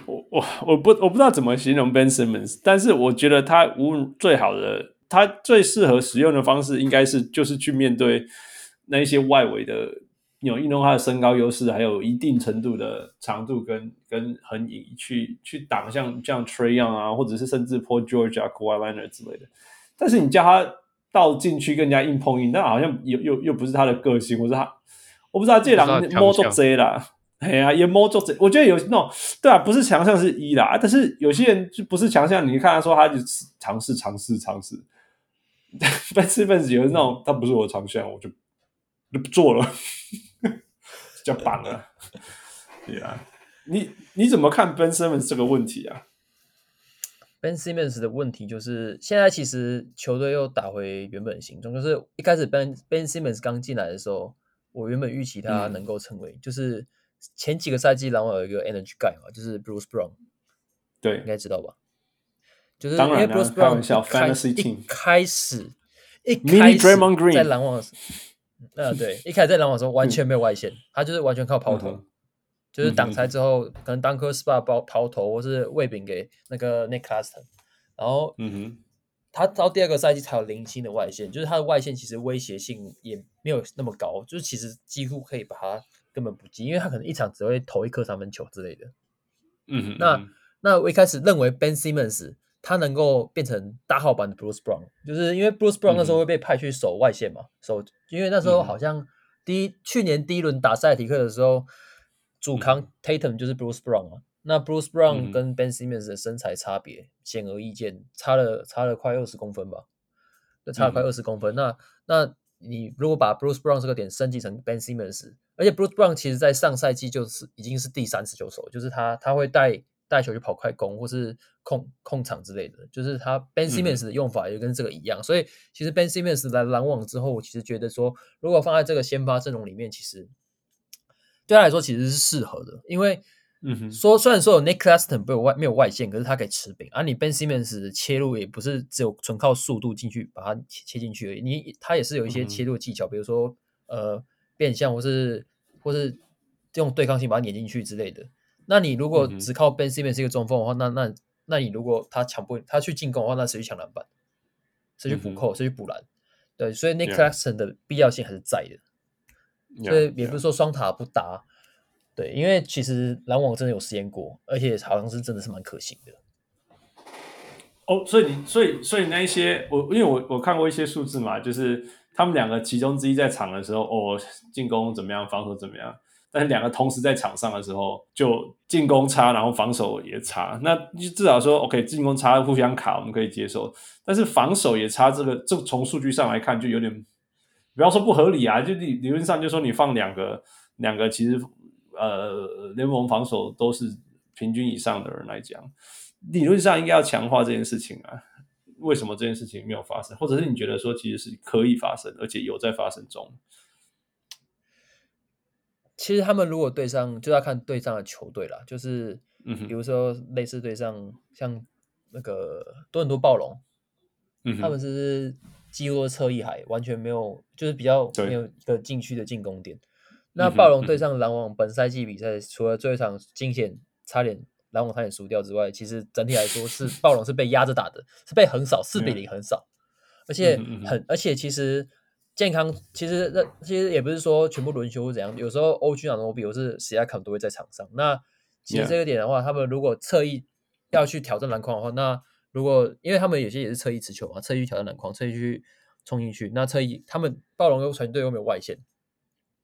我我我不我不知道怎么形容 Ben Simmons，但是我觉得他无最好的，他最适合使用的方式应该是就是去面对那一些外围的，有运动他的身高优势，还有一定程度的长度跟跟横移去去挡像像 Trae Young 啊，或者是甚至 Paul George 啊、Kawhi Leonard 之类的。但是你叫他。到禁区跟人家硬碰硬，那好像又又又不是他的个性，或者他我不知道这两摸做贼啦，哎呀也摸做贼。我觉得有那种对啊，不是强项是一啦，但是有些人就不是强项，你看他说他就尝试尝试尝试，[laughs] 但是分子有那种他不是我的长项，我就就不做了，[laughs] 叫板了。[laughs] 对啊，你你怎么看 Ben Simmons 这个问题啊？Ben Simmons 的问题就是，现在其实球队又打回原本形状。就是一开始 Ben Ben Simmons 刚进来的时候，我原本预期他能够成为，嗯、就是前几个赛季篮网有一个 Energy Guy 嘛，就是 Bruce Brown，对，应该知道吧？就是因为 Bruce Brown 开一开始一开始在篮网呃，对，一开始在篮网的时候完全没有外线，他就是完全靠抛投，嗯、就是挡拆之后，嗯、可能 Dunker Spot 包抛投，或是喂饼给那个 Nick Claxton，然后，嗯哼，他到第二个赛季才有零星的外线，就是他的外线其实威胁性也没有那么高，就是其实几乎可以把他根本不进，因为他可能一场只会投一颗三分球之类的。嗯哼，那那我一开始认为 Ben Simmons。他能够变成大号版的 Bruce Brown，就是因为 Bruce Brown 那时候会被派去守外线嘛，嗯、守，因为那时候好像第一、嗯、去年第一轮打赛提克的时候，主扛 Tatum 就是 Bruce Brown 啊。嗯、那 Bruce Brown 跟 Ben Simmons 的身材差别显而易见，差了差了快二十公分吧，就差了快二十公分。嗯、那那你如果把 Bruce Brown 这个点升级成 Ben Simmons，而且 Bruce Brown 其实在上赛季就是已经是第三持球手，就是他他会带。带球去跑快攻，或是控控场之类的，就是他 Ben Simmons 的用法也跟这个一样。嗯、所以其实 Ben Simmons 来篮网之后，我其实觉得说，如果放在这个先发阵容里面，其实对他来说其实是适合的。因为，嗯哼，说虽然说有 Nick Claston 没有外没有外线，可是他可以持饼。而、啊、你 Ben Simmons 的切入也不是只有纯靠速度进去把它切切进去而已，你他也是有一些切入的技巧，嗯、比如说呃变向，或是或是用对抗性把它碾进去之类的。那你如果只靠 Ben Simmons 是一个中锋的话，那那那你如果他抢不他去进攻的话，那谁去抢篮板？谁去补扣？谁去补篮？对，所以 Nick Claxton 的必要性还是在的。所以也不是说双塔不搭，对，因为其实篮网真的有实验过，而且好像是真的是蛮可行的。哦，所以你所以所以那一些我因为我我看过一些数字嘛，就是他们两个其中之一在场的时候，哦，进攻怎么样，防守怎么样？但是两个同时在场上的时候，就进攻差，然后防守也差。那就至少说，OK，进攻差互相卡，我们可以接受。但是防守也差，这个这从数据上来看，就有点，不要说不合理啊，就理理论上就说你放两个两个，其实呃联盟防守都是平均以上的人来讲，理论上应该要强化这件事情啊。为什么这件事情没有发生？或者是你觉得说其实是可以发生，而且有在发生中？其实他们如果对上，就要看对上的球队了。就是，比如说类似对上像那个多伦多暴龙，嗯、哼他们是几乎侧翼海，完全没有，就是比较没有一个禁区的进攻点。那暴龙对上篮网本赛季比赛，除了最后一场惊险差点篮网差点输掉之外，其实整体来说是 [laughs] 暴龙是被压着打的，是被横扫四比零横扫，而且很而且其实。健康其实那其实也不是说全部轮休或怎样，有时候 OG 亚诺比或是史亚康都会在场上。那其实这个点的话，他们如果侧翼要去挑战篮筐的话，那如果因为他们有些也是侧翼持球嘛，侧翼去挑战篮筐，侧翼去冲进去，那侧翼他们暴龙又团队又没有外线，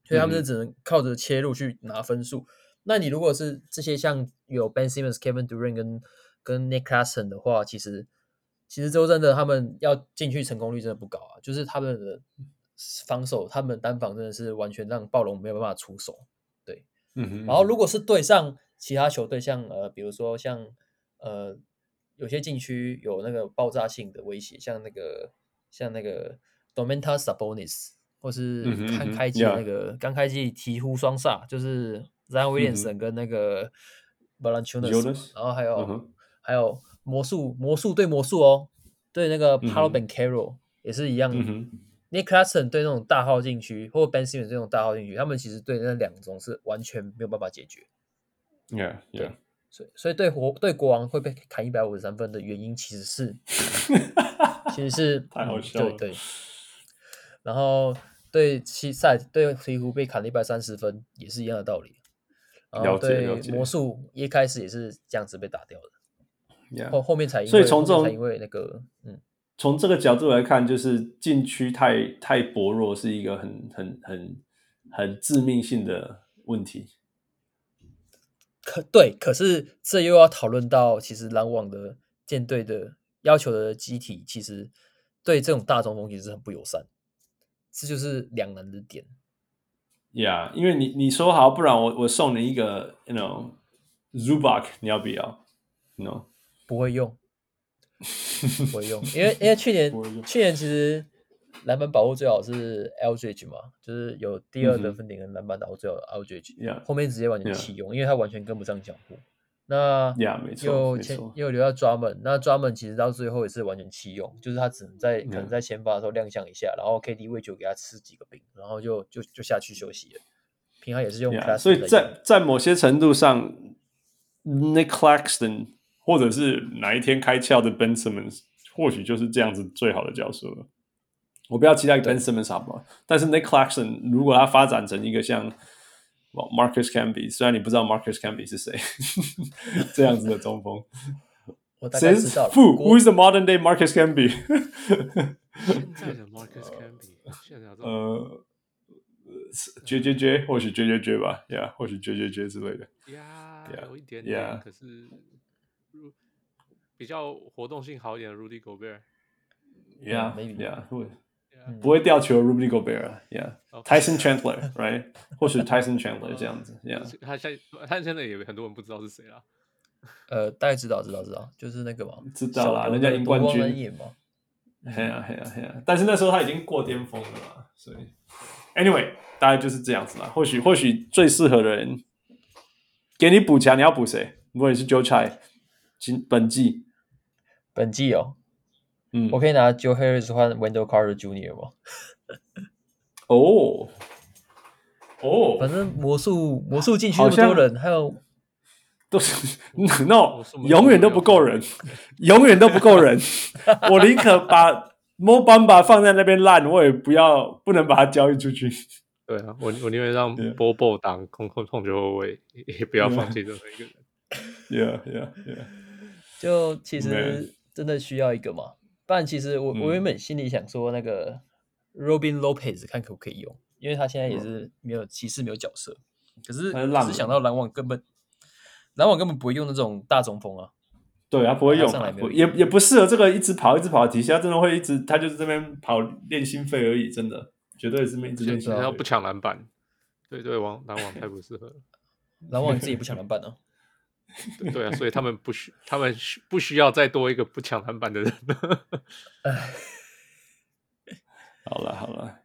所以他们就只能靠着切入去拿分数。嗯、那你如果是这些像有 Ben Simmons、Kevin Durant 跟跟 Nick Claxton 的话，其实其实周真的他们要进去成功率真的不高啊，就是他们的。防守，他们单防真的是完全让暴龙没有办法出手，对，嗯哼，然后如果是对上其他球队，像呃，比如说像呃，有些禁区有那个爆炸性的威胁，像那个像那个 Domantas Sabonis，或是刚开季那个刚、嗯、开季鹈鹕双煞，就是 Zion Williamson 跟那个 Valanciunas，然后还有、嗯、还有魔术魔术对魔术哦，对那个 Paolo b e n c a r o 也是一样。嗯 Nick Claxton 对那种大号禁区，或者 Ben Simmons 这种大号禁区，他们其实对那两种是完全没有办法解决。Yeah, yeah. 对，所以所以对国对国王会被砍一百五十三分的原因，其实是 [laughs] 其实是太好笑了。对对。然后对西塞对鹈鹕被砍了一百三十分，也是一样的道理。然后对魔术一开始也是这样子被打掉的。Yeah. 后后面才因为所以从这种才因为那个嗯。从这个角度来看，就是禁区太太薄弱，是一个很很很很致命性的问题。可对，可是这又要讨论到，其实篮网的舰队的要求的机体，其实对这种大中锋其实很不友善，这就是两难的点。Yeah，因为你你说好，不然我我送你一个，you know，Zubac，你要不要？No，不会用。不会用，因为因为去年去年其实篮板保护最好是 Aldridge 嘛，就是有第二得分点跟篮板保护最好的 Aldridge，、嗯、后面直接完全弃用，yeah. 因为他完全跟不上脚步。那又签没错又留下 Drummond，那 Drummond 其实到最后也是完全弃用，就是他只能在、嗯可能在先发的时候亮相一下，然后 KD 喂球给他吃几个饼，然后就就就下去休息了。平常也是用 Yeah，所以在在某些程度上，Nick Claxton 或者是哪一天开窍的 Ben Simmons，或许就是这样子最好的教授了。我不要期待 Ben Simmons 好不好？但是 Nick Clarkson 如果他发展成一个像 Marcus Camby，虽然你不知道 Marcus Camby 是谁，这样子的中锋，我大概知道了。Who 国 Who is the modern day Marcus Camby？现在的 Marcus Camby，呃，J J J 或许 J J J 吧，Yeah，或许 J J J 之类的。呀 Yeah，有一点 yeah 点，可是如比较活动性好一点的 Rudy Gobert。Yeah, maybe. yeah，会 Yeah，不会掉球，Rudy Gobert，Yeah，Tyson Chandler，right，[laughs] 或许 Tyson Chandler 这样子，Yeah，他现在他现在也很多人不知道是谁啦。呃，大概知道知道知道，就是那个嘛，知道啦人家赢冠军嘛。嘿呀嘿呀嘿呀，但是那时候他已经过巅峰了嘛，所以，Anyway，大概就是这样子啦。或许或许最适合的人，给你补强，你要补谁？如果你是 Joe Tsai，今本季，本季哦，嗯，我可以拿 Joe Harris 换 Wendell Carter Jr. 吗？哦，哦，反正魔术魔术进去那么多人，还有 [laughs] 都是 no，永远都不够人，永远都不够人。[laughs] 我宁可把 Mo Bamba 放在那边烂，我也不要不能把它交易出去。[laughs] 对啊，我我宁愿让. Bobo 当控控控球后卫，也不要放弃任何一个人。Yeah, yeah, yeah. 就其实真的需要一个嘛。不然其实我、嗯我原本心里想说那个 Robin Lopez 看可不可以用，因为他现在也是没有骑士没有角色，可是只是想到篮网根本篮网根本不会用那种大中锋啊。对，他不会用也也不适合这个一直跑一直跑的体系，他真的会一直，他就是这边跑练心肺而已，真的，绝对是一直练心肺。现在要不抢篮板，对对，网篮网太不适合了。[laughs] [laughs] 篮网自己不抢篮板啊。对对啊，所以他们不需他们需不需要再多一个不抢篮板的人？好了好了，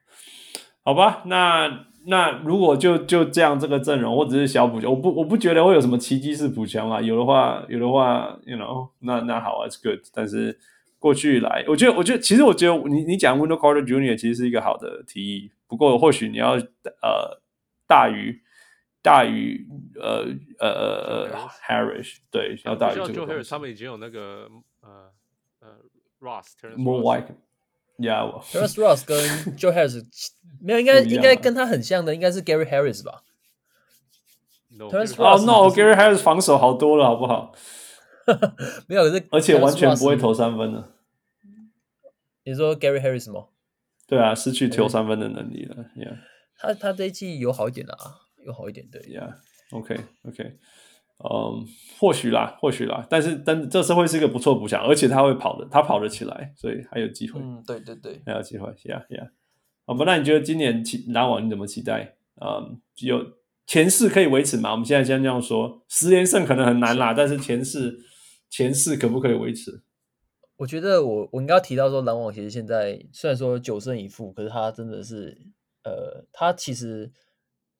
好吧，那那如果就就这样这个阵容，或者是小补强，我不我不觉得会有什么奇迹式补强啊。有的话有的话，you know，那那好啊，it's good。但是过去以来，我觉得我觉得其实我觉得你你讲 Window Carter Junior 其实是一个好的提议，不过或许你要呃大于大于呃呃呃呃 Harris 对，要大于像这 Joe 个 Harris 西他们已经有那个呃呃 Ross Terrence more Ross like yeah。Terrence Ross 跟 Joe Harris 没有，应该应该跟他很像的，应该是 Gary Harris 吧？No, Terrence Terrence 哦、Ross no 不是 Gary Harris 防守好多了，好不好？没有，可是而且完全不会投三分的。你说 Gary Harris 吗？对啊，失去投三分的能力了。Yeah, 他他这一季有好一点啦，有好一点对。yeah, OK, OK，嗯，或许啦，或许啦，但是但这次会是一个不错补强，而且他会跑的，他跑得起来，所以还有机会，嗯，对对对。还有机会。Yeah, Yeah，好吧，那你觉得今年期篮网你怎么期待？嗯，有前四可以维持吗？我们现在先这样说，十连胜可能很难啦，但是前四前四可不可以维持？我觉得我我应该要提到说，篮网其实现在虽然说九胜一负，可是他真的是，呃，他其实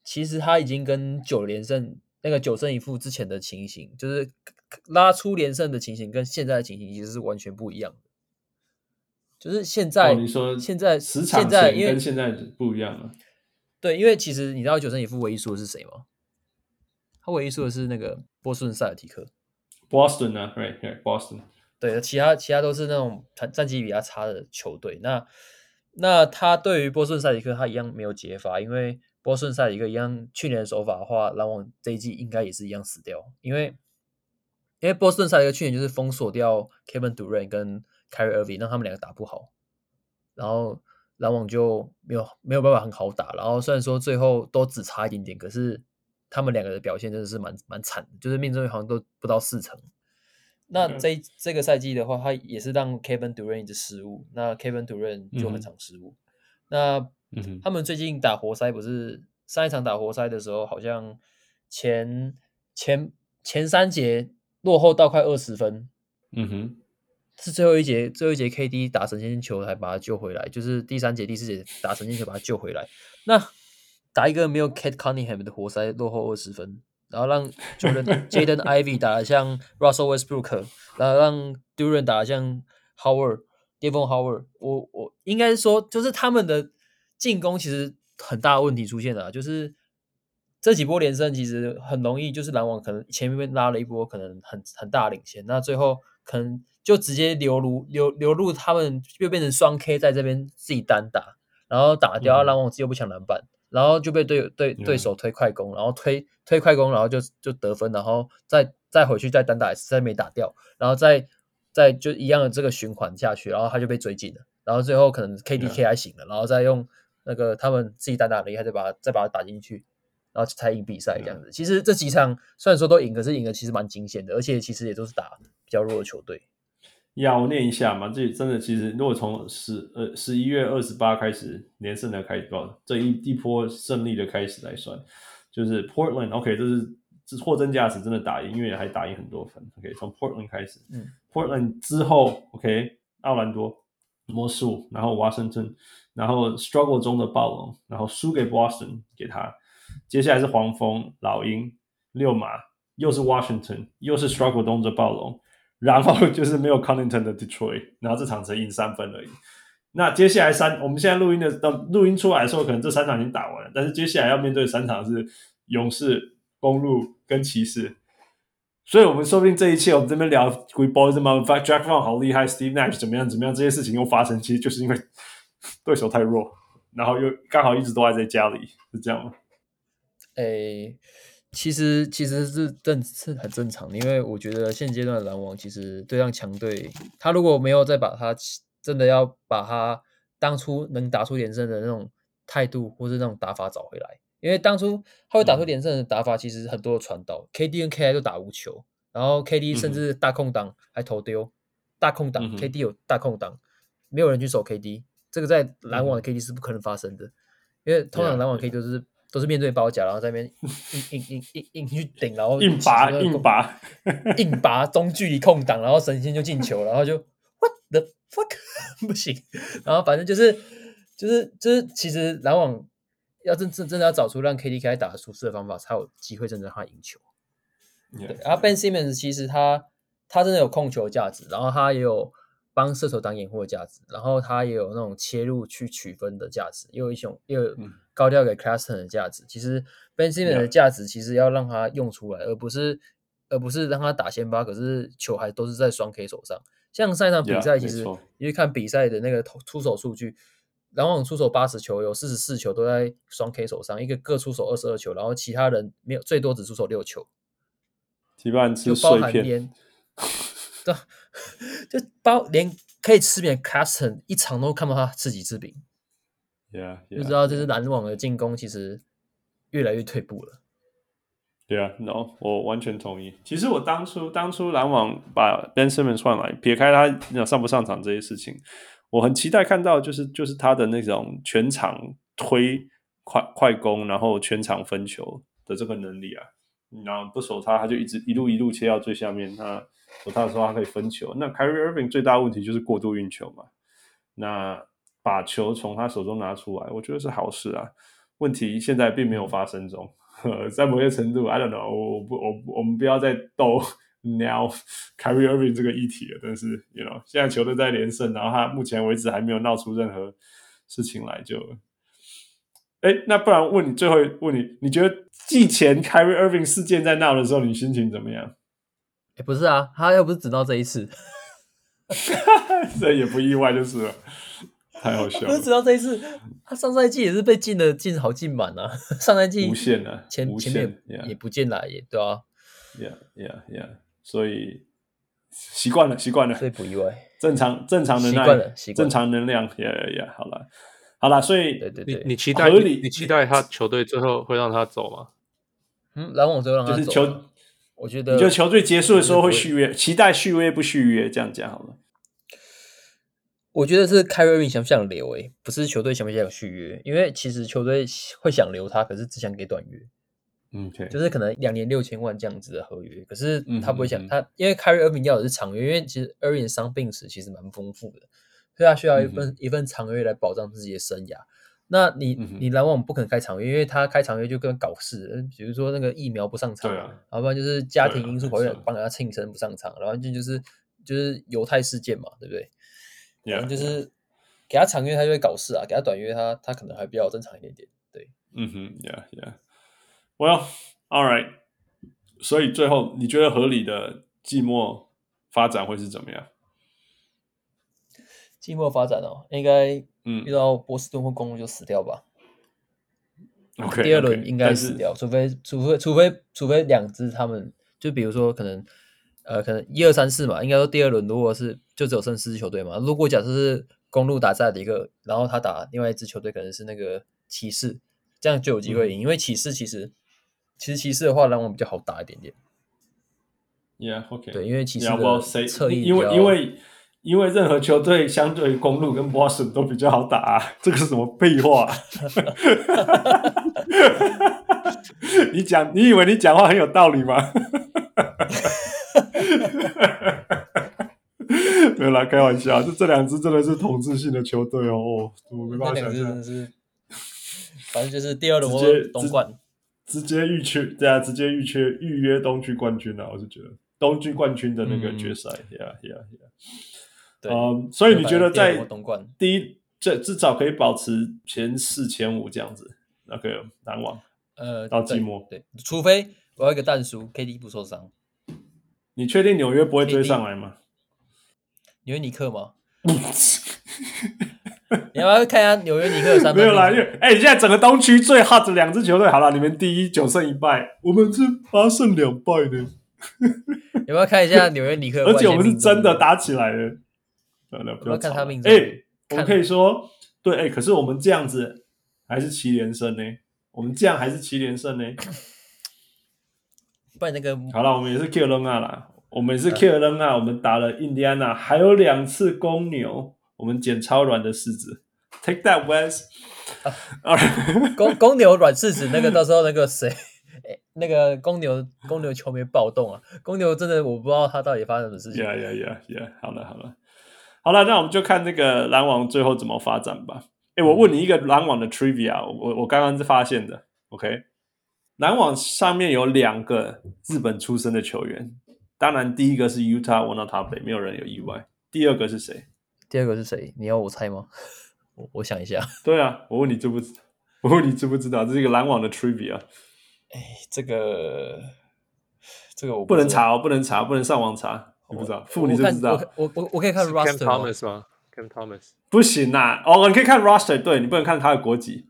其实他已经跟九连胜那个九胜一负之前的情形，就是拉出连胜的情形，跟现在的情形其实是完全不一样的。就是现在，哦、你说现在十场现在因为前跟现在不一样了。对，因为其实你知道九胜一负唯一输的是谁吗？他唯一输的是那个波士顿塞尔提克。Boston 呢、啊、？Right, right, Boston。对，其他其他都是那种战战绩比较差的球队。那那他对于波士顿塞迪克，他一样没有解法，因为波士顿赛一个一样去年的手法的话，篮网这一季应该也是一样死掉。因为因为波士顿塞迪克去年就是封锁掉 Kevin Durant 跟 Kyrie Irving，让他们两个打不好，然后篮网就没有没有办法很好打。然后虽然说最后都只差一点点，可是他们两个的表现真的是蛮蛮惨的，就是命中率好像都不到四成。那这这个赛季的话，他也是让 Kevin Durant 一直失误，那 Kevin Durant 就很常失误。嗯、那、嗯、他们最近打活塞，不是上一场打活塞的时候，好像前前前三节落后到快二十分，嗯哼，是最后一节最后一节 KD 打神仙球才把他救回来，就是第三节第四节打神仙球把他救回来。那打一个没有 Kate Cunningham 的活塞落后二十分。然后让 Jordan [laughs] Jaden Ivey 打得像 Russell Westbrook，然后让 Duran 打得像 Howard Devon Howard。我我应该说，就是他们的进攻其实很大的问题出现了，就是这几波连胜其实很容易，就是篮网可能前面拉了一波，可能很很大领先，那最后可能就直接流入流流入他们，又变成双 K 在这边自己单打，然后打掉篮网，自己又不抢篮板。嗯然后就被对对对手推快攻，然后推推快攻，然后就就得分，然后再再回去再单打一次，再没打掉，然后再再就一样的这个循环下去，然后他就被追进了，然后最后可能 KDK 还醒了，然后再用那个他们自己单打厉害，再把它再把它打进去，然后才赢比赛这样子。其实这几场虽然说都赢，可是赢的其实蛮惊险的，而且其实也都是打比较弱的球队。要我念一下嘛？这真的其实，如果从十呃十一月二十八开始连胜的开始，这一一波胜利的开始来算，就是 Portland OK，这是这货真价实真的打赢，因为还打赢很多分。OK，从 Portland 开始，嗯，Portland 之后 OK，奥兰多、魔术，然后 Washington，然后 Struggle 中的暴龙，然后输给 Boston 给他，接下来是黄蜂、老鹰、六马，又是 Washington，又是 Struggle 中的暴龙。然后 [laughs] 就是没有 Connaughton 的 Detroit，然后这场只赢三分而已。那接下来三，我们现在录音的到录音出来的时候，可能这三场已经打完了。但是接下来要面对三场是勇士、公鹿跟骑士。所以，我们说不定这一切我们这边聊 We Boys 怎么 Jack Vaughn 好厉害，Steve Nash 怎么样怎么样，这些事情又发生，其实就是因为对手太弱，然后又刚好一直都还在家里，是这样吗？诶。其实其实是正是很正常的，因为我觉得现阶段的篮网其实对上强队，他如果没有再把他真的要把他当初能打出连胜的那种态度或是那种打法找回来，因为当初他会打出连胜的打法，其实很多的传导、嗯、，KD 跟 KI 都打无球，然后 KD 甚至大空档还投丢，嗯、大空档、嗯、KD 有大空档，没有人去守 KD，这个在篮网的 KD 是不可能发生的，嗯、因为通常篮网 KD 都是。都是面对包夹，然后在那边硬硬硬硬硬去顶，然后硬拔硬拔硬拔中距离空档，然后神仙就进球，然后就 What the fuck [laughs] 不行，然后反正就是就是就是，其实篮网要真真真的要找出让 KDK 打得舒适的方法，才有机会真正让他赢球。对，然后 Ben Simmons 其实他他真的有控球价值，然后他也有帮射手挡掩护的价值，然后他也有那种切入去取分的价值，又有一种又有。嗯高调给 Claxton 的价值，其实 Ben Simmons 的价值其实要让他用出来，而不是而不是让他打先发，可是球还都是在双 K 手上。像上一场比赛，其实因为看比赛的那个出手数据，篮网出手八十球，有四十四球都在双 K 手上，一个各出手二十二球，然后其他人没有，最多只出手六球。基本上就包含连，对，[laughs] 就包连可以吃扁 Claxton 一场都看不到他吃几次饼。Yeah, yeah, 就知道这是篮网的进攻其实越来越退步了。对啊，No，我完全同意。其实我当初当初篮网把 Ben Simmons 换来，撇开他上不上场这些事情，我很期待看到就是就是他的那种全场推快快攻，然后全场分球的这个能力啊。然后不守他，他就一直一路一路切到最下面。他守他的时候，他可以分球。那 Kyrie Irving 最大问题就是过度运球嘛。那把球从他手中拿出来，我觉得是好事啊。问题现在并没有发生中，[laughs] 在某些程度，I don't know，我不，我我们不要再斗 now [laughs] Kyrie Irving 这个议题了。但是，you know，现在球队在连胜，然后他目前为止还没有闹出任何事情来就，就，哎，那不然问你，最后问你，你觉得季前 Kyrie Irving 事件在闹的时候，你心情怎么样？哎，不是啊，他又不是只闹这一次，[laughs] 这也不意外就是了。太好 [laughs] 笑了！不是直到这一次，他上赛季也是被禁了，禁好禁满啊。上赛季无限了，前前面也不进来，也对啊。Yeah, yeah, yeah。所以习惯了，习惯了，所以不意外。正常正常能量，正常能量。Yeah, yeah。好了，好了，所以对对对，你你期待你，你期待他球队最后会让他走吗？嗯，篮网最后让他走。就是球，我觉得，你觉得球队结束的时候会续约？期待续约不续约？这样讲好了。我觉得是 Kyrie Irving 想不想留诶、欸，不是球队想不想续约，因为其实球队会想留他，可是只想给短约，嗯，Okay. 就是可能两年六千万这样子的合约，可是他不会想、嗯、他，因为 Kyrie Irving 要的是长约，因为其实 Irving 伤病史其实蛮丰富的，所以他需要一份、嗯、一份长约来保障自己的生涯。那你、嗯、你篮网不可能开长约，因为他开长约就跟搞事，比如说那个疫苗不上场，对啊，然后不然就是家庭因素跑去对啊帮他庆生不上场，然后就就是就是犹太事件嘛，对不对？然后就是给他长约他就会搞事啊，给他短约他他可能还比较正常一点点，对。嗯哼，Yeah Yeah。Well, all right。所以最后你觉得合理的寂寞发展会是怎么样？寂寞发展哦，应该嗯遇到波士顿或公路就死掉吧。嗯、OK，第二轮应该死掉，除非除非除非除非两支他们就比如说可能呃可能一二三四嘛，应该说第二轮如果是就只有剩四支球队嘛。如果假设是公路打赛的一个，然后他打另外一支球队可能是那个骑士，这样就有机会赢，嗯、因为骑士其实其实骑士的话篮网比较好打一点点。Yeah，OK，、okay. 对，因为骑士的侧翼因为因为因为任何球队相对于公路跟波士顿都比较好打、啊，这个是什么废话？你讲，你以为你讲话很有道理吗？[laughs] 没有啦，开玩笑，就这两支真的是统治性的球队哦，我没办法想象。反正就是第二轮我东冠，直接预缺，对啊，直接预缺预约东区冠军啊！我是觉得东区冠军的那个决赛，Yeah Yeah Yeah。对，嗯，所以你觉得在东冠第一，这至少可以保持前四、前五这样子，那个篮网，呃，到季末，对，除非我要一个蛋叔，KD 不受伤。你确定纽约不会追上来吗？纽约尼克吗？[laughs] [laughs] 你要不要看一下纽约尼克的三分？没有啦，因为哎，现在整个东区最 hot 的两支球队，好了，你们第一九胜一败，我们是八胜两败的。有没有看一下纽约尼克？而且我们是真的打起来了。不要不要看他命中。哎、欸，我们可以说对，哎、欸，可是我们这样子还是七连胜呢。我们这样还是七连胜呢。[coughs] 不然那个好了，我们也是 Q 扔啊啦，我们也是 Q 扔啊。我们打了印第安纳，还有两次公牛，我们捡超软的柿子。Take that, Wes。[laughs] 公公牛软柿子，那个 [laughs] 到时候那个谁？欸、那个公牛公牛球迷暴动啊！公牛真的我不知道他到底发生什么事情。呀呀呀呀！好了好了好了，那我们就看这个篮网最后怎么发展吧。哎、欸，我问你一个篮网的 trivia，我我刚刚是发现的。OK，篮网上面有两个日本出生的球员，当然第一个是 Utah Watanabe，没有人有意外。第二个是谁？第二个是谁？你要我猜吗？[laughs] 我我想一下。[laughs] 对啊，我问你知不知？我问你知不知道？这是一个篮网的 trivia。哎，这个这个我不，不能查哦，不能查，不能上网查，我不知道，父你就知道。我我我可以看 roster Thomas 吗？Cam Thomas 不行呐，哦，你可以看 roster，对，你不能看他的国籍。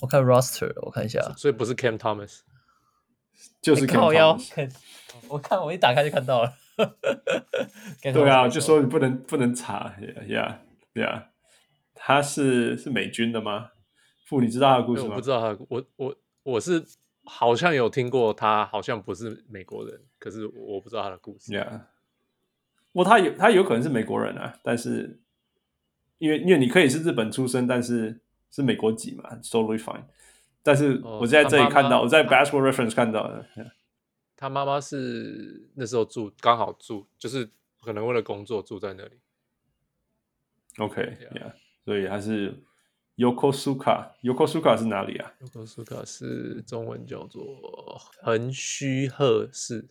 我看 roster，我看一下，所以不是 Cam Thomas，就是 Cam Thomas。我看我一打开就看到了。[laughs] 对啊，就说你不能不能查，Yeah，Yeah，他是是美军的吗？父，你知道他的故事吗？我不知道他，我我。我是好像有听过他，好像不是美国人，可是我不知道他的故事。Yeah，不过他有他有可能是美国人啊，但是因为因为你可以是日本出生，但是是美国籍嘛，totally fine。但是我在这里看到，哦、妈妈我在 Basketball Reference 看到的，他妈妈是那时候住刚好住，就是可能为了工作住在那里。OK，Yeah，、yeah, 所以他是。Yokosuka，Yokosuka 是哪里啊？Yokosuka 是中文叫做横须贺市。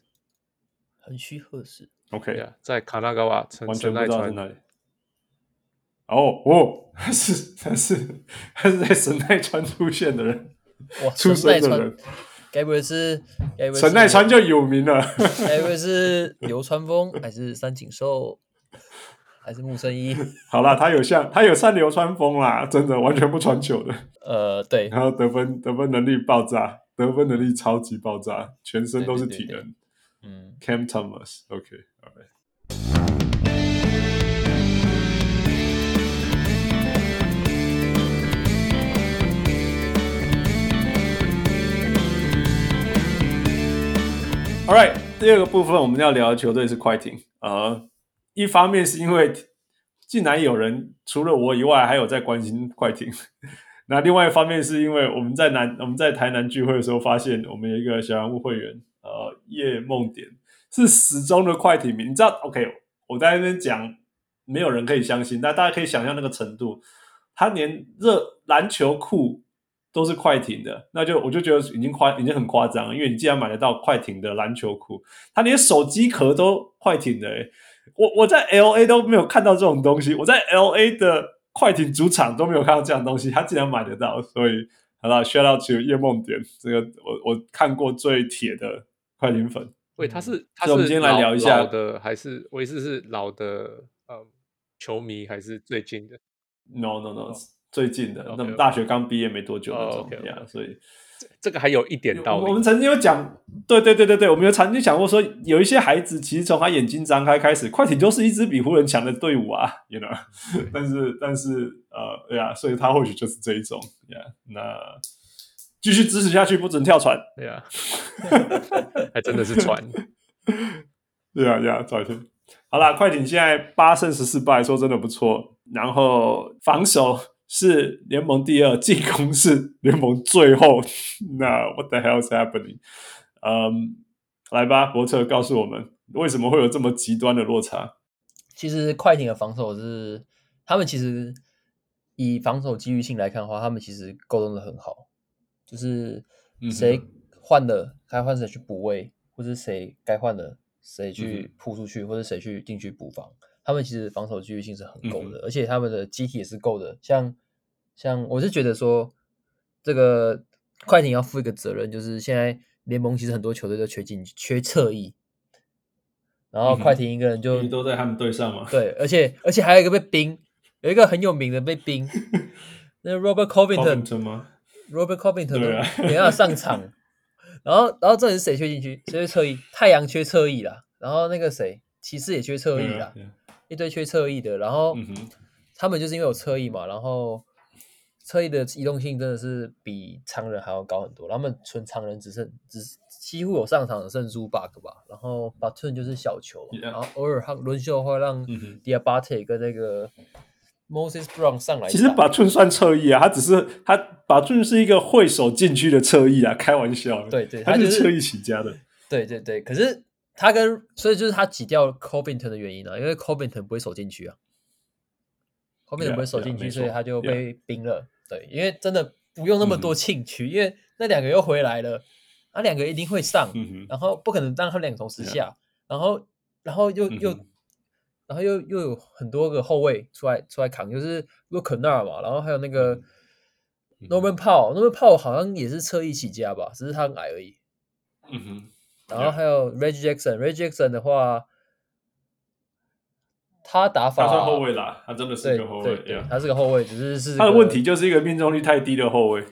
横须贺市，OK，、yeah, 在卡纳高瓦，完全不知道在哪里。哦哦，[laughs] 他是他是他是在神奈川出现的人，哇，出生的人，该不会是？神奈川就有名了，该不会是流川枫还是三井寿？[laughs] 还是木生一，好啦，他有像他有像流川枫啦，真的完全不传球的。呃，对，然后得分得分能力爆炸，得分能力超级爆炸，全身都是体能。对对对对嗯，Cam Thomas，OK，All right。All right，第二个部分我们要聊的球队是快艇呃。一方面是因为竟然有人除了我以外还有在关心快艇，[laughs] 那另外一方面是因为我们在南我们在台南聚会的时候发现我们有一个小人物会员，呃，叶梦典是始终的快艇迷，你知道？OK，我在那边讲，没有人可以相信，但大家可以想象那个程度，他连热篮球裤都是快艇的，那就我就觉得已经夸已经很夸张了，因为你既然买得到快艇的篮球裤，他连手机壳都快艇的诶，我我在 LA 都没有看到这种东西，我在 LA 的快艇主场都没有看到这样东西，他竟然买得到，所以好了，shout out to 叶梦点，这个我我看过最铁的快艇粉。喂，他是他是我们今天来聊一下的，还是我意思是老的呃球迷，还是最近的？No No No，、oh. 最近的。那么大学刚毕业没多久那种 oh, okay. 所以这，这个还有一点道理。我们曾经有讲，对对对对对，我们有曾经讲过说，有一些孩子其实从他眼睛张开开始，快艇就是一支比湖人强的队伍啊，[laughs] you know 但。但是但是呃，对啊，所以他或许就是这一种，yeah, 那。继续支持下去，不准跳船。对呀、啊，[laughs] 还真的是船。对啊，对啊，再见。好啦，快艇现在八胜十四败，说真的不错。然后防守是联盟第二，[laughs] 进攻是联盟最后。[laughs] 那 What the hell is happening？嗯，来吧，伯特，告诉我们为什么会有这么极端的落差？其实快艇的防守是，他们其实以防守机遇性来看的话，他们其实沟通的很好。就是谁换的该换谁去补位，或者谁该换的谁去扑出去，或者谁去进去补防。他们其实防守纪律性是很够的，而且他们的机体也是够的。像像我是觉得说，这个快艇要负一个责任，就是现在联盟其实很多球队都缺进缺侧翼，然后快艇一个人就都在他们队上嘛。对，而且而且还有一个被冰，有一个很有名的被冰，[laughs] 那 Robert Covington 吗？Robert Covington 没办法上场，[laughs] 然后，然后这里是谁缺禁区？谁缺侧翼？太阳缺侧翼啦，然后那个谁，骑士也缺侧翼啦，一堆缺侧翼的。然后他们就是因为有侧翼嘛，然后侧翼的移动性真的是比常人还要高很多。他们纯常人只剩只几乎有上场的剩 Zubac 吧，然后 Button 就是小球，然后偶尔他轮秀会让 Diabate 跟那个。Moses Brown 上来，其实把寸算侧翼啊，他只是他把寸是一个会守禁区的侧翼啊，开玩笑。对对，他是侧翼起家的。对对对，可是他跟所以就是他挤掉 Covington 的原因啊，因为 Covington 不会守禁区啊，Covington 不会守禁区，所以他就被冰了。对，因为真的不用那么多禁区，因为那两个又回来了，那两个一定会上，然后不可能让他两个同时下，然后然后又又。然后又又有很多个后卫出来出来扛，就是 Luke Kennard 嘛，然后还有那个 Norman Powell，Norman Powell 好像也是侧翼起家吧，只是他很矮而已。嗯哼。然后还有 Reggie Jackson，Reggie Jackson 的话，他打法他算后卫啦，他真的是一个后卫，对，他是个后卫，只是是他的问题就是一个命中率太低的后卫。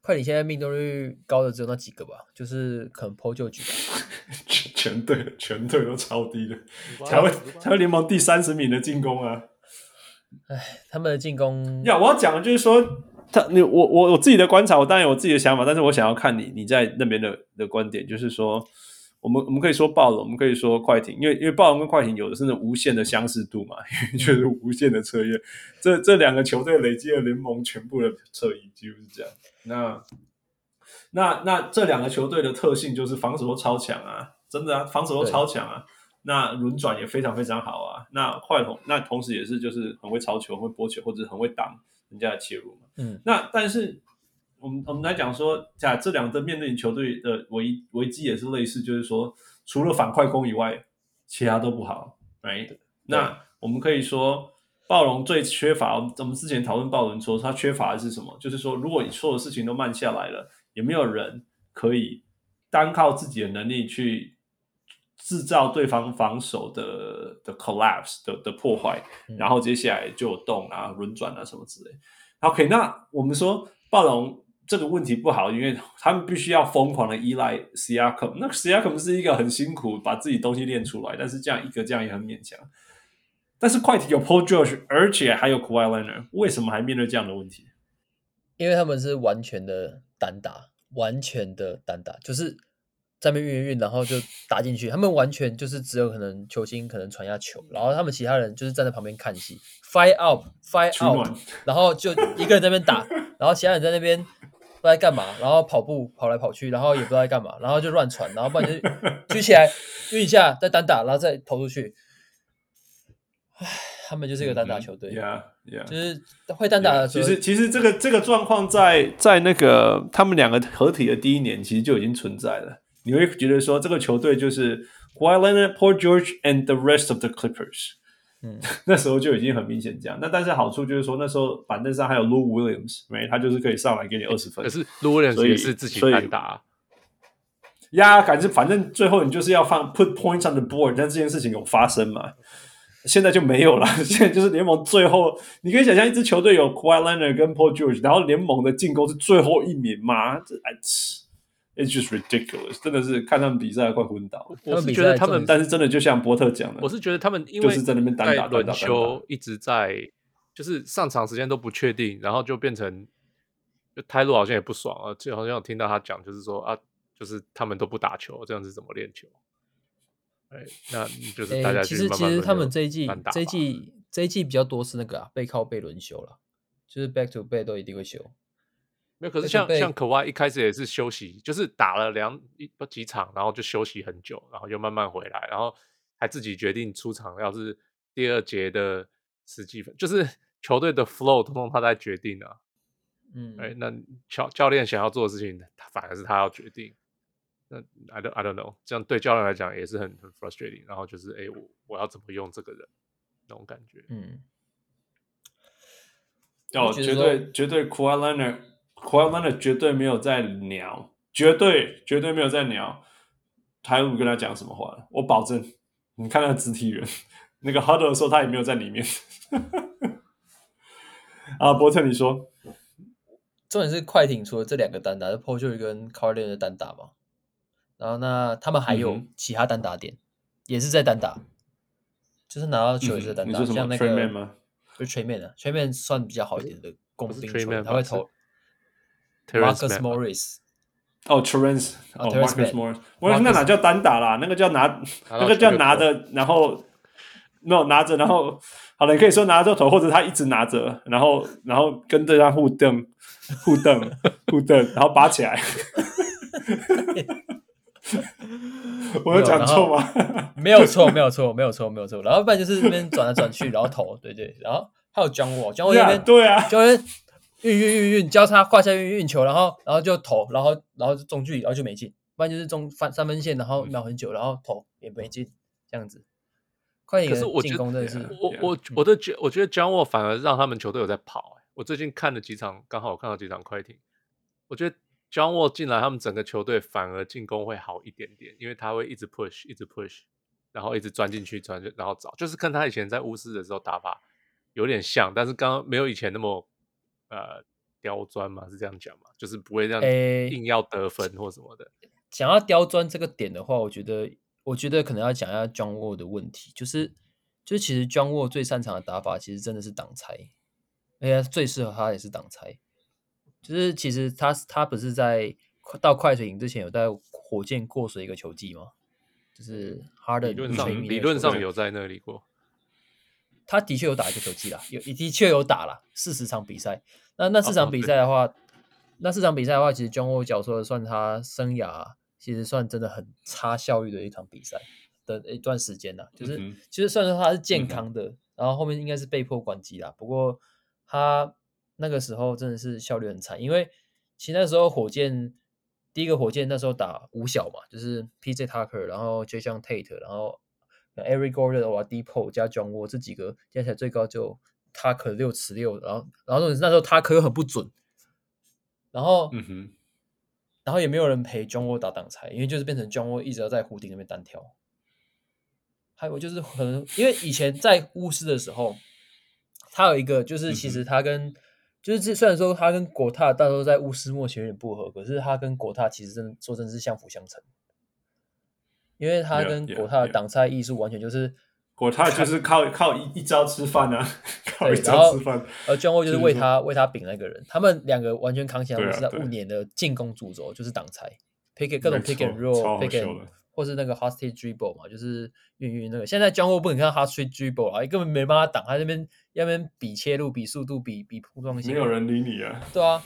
快艇现在命中率高的只有那几个吧，就是可能 Paul George 全全队全队都超低的，才会才会联盟第三十名的进攻啊！哎，他们的进攻呀，我要讲的就是说，他你我我我自己的观察，我当然有我自己的想法，但是我想要看你你在那边的的观点，就是说，我们我们可以说暴龙，我们可以说快艇，因为因为暴龙跟快艇有的是那无限的相似度嘛，[laughs] 就是无限的侧翼，这这两个球队累积了联盟全部的侧翼，几乎是这样。那那那这两个球队的特性就是防守都超强啊，真的啊，防守都超强啊。那轮转也非常非常好啊。那快同那同时也是就是很会抄球、会拨球，或者很会挡人家的切入嘛。嗯。那但是我们我们来讲说，假这两队面对球队的危危机也是类似，就是说除了反快攻以外，其他都不好。Right？那我们可以说。暴龙最缺乏，我们之前讨论暴龙说他缺乏的是什么？就是说，如果你所有事情都慢下来了，也没有人可以单靠自己的能力去制造对方防守的的 collapse 的的破坏，然后接下来就有动啊、轮转啊什么之类。OK，那我们说暴龙这个问题不好，因为他们必须要疯狂的依赖 Siakam。那 Siakam 是一个很辛苦把自己东西练出来，但是这样一个这样也很勉强。但是快艇有 Paul George，而且还有 Kawhi n e r 为什么还面对这样的问题？因为他们是完全的单打，完全的单打，就是在那边运运，然后就打进去。他们完全就是只有可能球星可能传下球，然后他们其他人就是站在旁边看戏，fire out，fire out，然后就一个人在那边打，然后其他人在那边不知道在干嘛，然后跑步跑来跑去，然后也不知道在干嘛，然后就乱传，然后不然就举起来运一下再单打，然后再投出去。唉，他们就是一个单打球队。Yeah，就是会单打的时候。Yeah, 其实，其实这个这个状况在在那个他们两个合体的第一年，其实就已经存在了。你会觉得说，这个球队就是 Kawhi Leonard, Paul George and the rest of the Clippers。嗯，[laughs] 那时候就已经很明显这样。那但是好处就是说，那时候板凳上还有 Lou Williams，没他就是可以上来给你二十分。可是 Lou Williams 也是自己单打。呀，反正反正最后你就是要放 put points on the board，但这件事情有发生嘛？现在就没有了。[laughs] 现在就是联盟最后，你可以想象一支球队有 Kawhi Leonard 跟 Paul George，然后联盟的进攻是最后一名吗？这哎，It's just ridiculous，真的是看他们比赛快昏倒。我是觉得他们，但是真的就像波特讲的，我是觉得他们因为就是在那边单打轮休，一直在就是上场时间都不确定，然后就变成就泰路好像也不爽啊，就好像有听到他讲，就是说啊。就是他们都不打球，这样子怎么练球？哎，那就是大家其实其实他们这一季这一季这一季比较多是那个啊，背靠背轮休了，就是 back to back 都一定会休。没有，可是像像可外一开始也是休息，就是打了两一几场，然后就休息很久，然后又慢慢回来，然后还自己决定出场。要是第二节的十几分，就是 [laughs] 球队的 flow 通通他在决定啊。嗯，哎，那教教练想要做的事情，他反而是他要决定。那 I don't I don't know，这样对教练来讲也是很很 frustrating。然后就是，哎，我我要怎么用这个人那种感觉？嗯，哦，绝对绝对 Kawhi Leonard，Kawhi Leonard 绝对没有在鸟，绝对绝对没有在鸟。台鲁跟他讲什么话？我保证，你看那个肢体人，[laughs] 那个 huddle 的时候他也没有在里面。[laughs] 啊，波特，你说，重点是快艇除了这两个单打，是 Paul George 跟 Leonard 的单打嘛？然后那他们还有其他单打点，嗯、也是在单打，就是拿到球也是在单打，嗯、像那个？不是 Tre Mann 啊，Tre Mann 算比较好一点的工兵球员，他会投。Marcus Morris，哦，Terrence，哦，Marcus Morris，我那哪叫单打啦？那个叫拿，[laughs] 那个叫拿着，然后没有拿着，然后好了，你可以说拿着头，或者他一直拿着，然后然后跟对方互瞪、互瞪、[laughs] 互瞪，然后拔起来。[laughs] 我有讲错吗？没有错，没有错，没有错，没有错。然后不然就是那边转来转去，然后投，对对。然后还有 John Wall，John Wall 那边对啊，就运运运运交叉胯下运运球，然后然后就投，然后然后中距离，然后就没进。不然就是中翻三分线，然后瞄很久，然后投也没进，这样子。快点，可是我进攻真的是我我我的觉我觉得 John Wall 反而让他们球队有在跑。我最近看了几场，刚好我看到几场快艇，我觉得。John Wall 进来，他们整个球队反而进攻会好一点点，因为他会一直 push，一直 push，然后一直钻进去，钻进，然后找，就是跟他以前在巫师的时候打法有点像，但是刚刚没有以前那么呃刁钻嘛，是这样讲嘛，就是不会这样硬要得分或什么的。欸、讲要刁钻这个点的话，我觉得，我觉得可能要讲一下 John Wall 的问题，就是，就是其实 John Wall 最擅长的打法，其实真的是挡拆，而且最适合他也是挡拆。就是其实他他不是在到快水营之前有在火箭过水一个球季吗？就是 Harden 理论上理论上有在那里过，他的确有打一个球季啦，有的确有打了四十场比赛。那那四场比赛的话，哦、那四场比赛的话，其实 John Wall 角色算他生涯其实算真的很差效率的一场比赛的一段时间啦。就是、嗯、其实算说他是健康的，嗯、然后后面应该是被迫关机啦。不过他。那个时候真的是效率很惨，因为其实那时候火箭第一个火箭那时候打五小嘛，就是 PJ Tucker，然后 Jason Tate，然后 Eric Gordon、Oladipo 加 John Wall 这几个加起来最高就 Tucker 六尺六，然后然后那时候 Tucker 又很不准，然后嗯哼，然后也没有人陪 John Wall 打挡拆，因为就是变成 John Wall 一直要在湖顶那边单挑，还有就是可能因为以前在巫师的时候，他有一个就是其实他跟、嗯就是虽然说他跟国泰大多在巫师末期有点不合，可是他跟国泰其实真的说真的是相辅相成，因为他跟国泰的挡拆艺术完全就是国泰就是靠靠一一招吃饭啊，靠一招吃饭，而 John Wall 就是为他为他顶那个人，他们两个完全扛起来是在五年的进攻主轴，就是挡拆，pick 各种 pick and roll，pick and 或是那个 hot street dribble 嘛，就是运运那个。现在 John Wall 不能看 hot street dribble 啊，根本没办法挡，他那边那边比切入、比速度、比比碰撞性，没有人理你啊。对啊，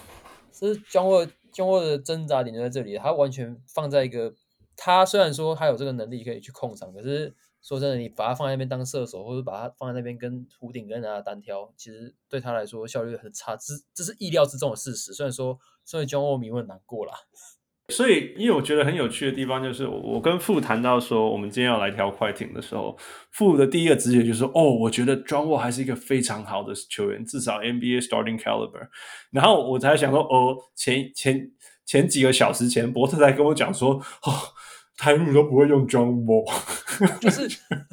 所以 John Wall John Wall 的挣扎点就在这里，他完全放在一个，他虽然说他有这个能力可以去控场，可是说真的，你把他放在那边当射手，或者把他放在那边跟弧顶跟人家单挑，其实对他来说效率很差，这这是意料之中的事实。虽然说，所以 John Wall 迷会很难过啦。所以，因为我觉得很有趣的地方就是，我跟傅谈到说，我们今天要来调快艇的时候，傅的第一个直觉就是说，哦，我觉得 JOHNNY 还是一个非常好的球员，至少 NBA starting caliber。然后我才想说，哦，前前前几个小时前，伯特才跟我讲说，哦，台鲁都不会用 John Wall，[laughs] 就是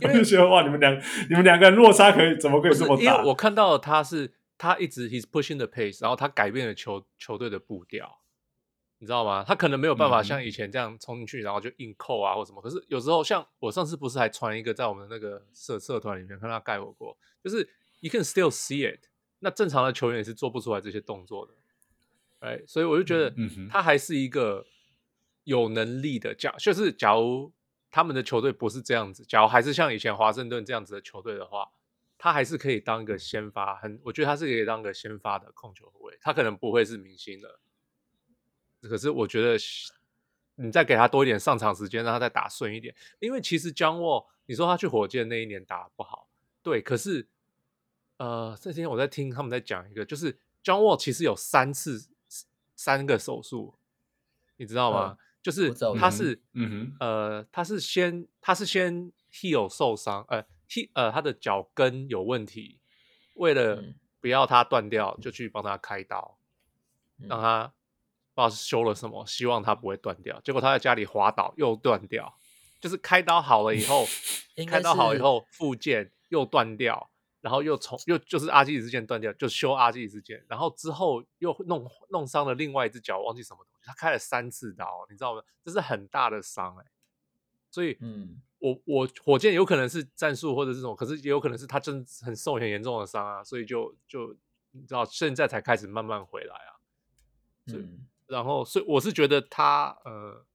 我就觉得哇，你们两你们两个人落差可以怎么可以这么大？因为我看到他是他一直 he's pushing the pace，然后他改变了球球队的步调。你知道吗？他可能没有办法像以前这样冲进去，然后就硬扣啊或什么。可是有时候，像我上次不是还传一个在我们那个社社团里面看他盖火过，就是 you can still see it。那正常的球员也是做不出来这些动作的，哎，所以我就觉得他还是一个有能力的。假就是假如他们的球队不是这样子，假如还是像以前华盛顿这样子的球队的话，他还是可以当一个先发。很，我觉得他是可以当个先发的控球后卫。他可能不会是明星了。可是我觉得，你再给他多一点上场时间，让他再打顺一点。因为其实 John Wall，你说他去火箭那一年打不好，对。可是，呃，这几天我在听他们在讲一个，就是 John Wall 其实有三次三个手术，你知道吗？嗯、就是他是，嗯哼，呃，他是先他是先 heel 受伤，呃，he 呃他的脚跟有问题，为了不要他断掉，就去帮他开刀，嗯、让他。不知道是修了什么，希望他不会断掉。结果他在家里滑倒又断掉，就是开刀好了以后，[laughs] 开刀好以后复健又断掉，然后又从又就是阿基里斯腱断掉，就修阿基里斯腱，然后之后又弄弄伤了另外一只脚，忘记什么东西。他开了三次刀，你知道吗？这是很大的伤哎、欸。所以，嗯，我我火箭有可能是战术或者是什么，可是也有可能是他真很受很严重的伤啊，所以就就你知道现在才开始慢慢回来啊，嗯。然后，所以我是觉得他，呃，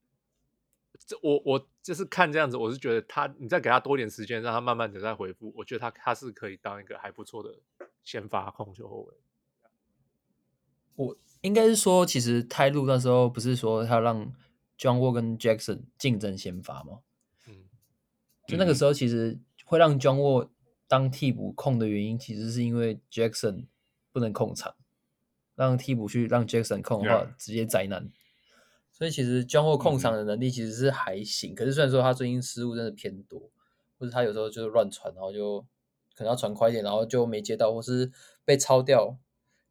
这我我就是看这样子，我是觉得他，你再给他多点时间，让他慢慢的再回复，我觉得他他是可以当一个还不错的先发控球后卫。我应该是说，其实泰路那时候不是说他让 John Wall 跟 Jackson 竞争先发吗？嗯，就那个时候，其实会让 John Wall 当替补控的原因，其实是因为 Jackson 不能控场。让替补去让 Jackson 控的话，直接灾难。所以其实 John Wall 控场的能力其实是还行，嗯、可是虽然说他最近失误真的偏多，或者他有时候就是乱传，然后就可能要传快一点，然后就没接到，或是被抄掉。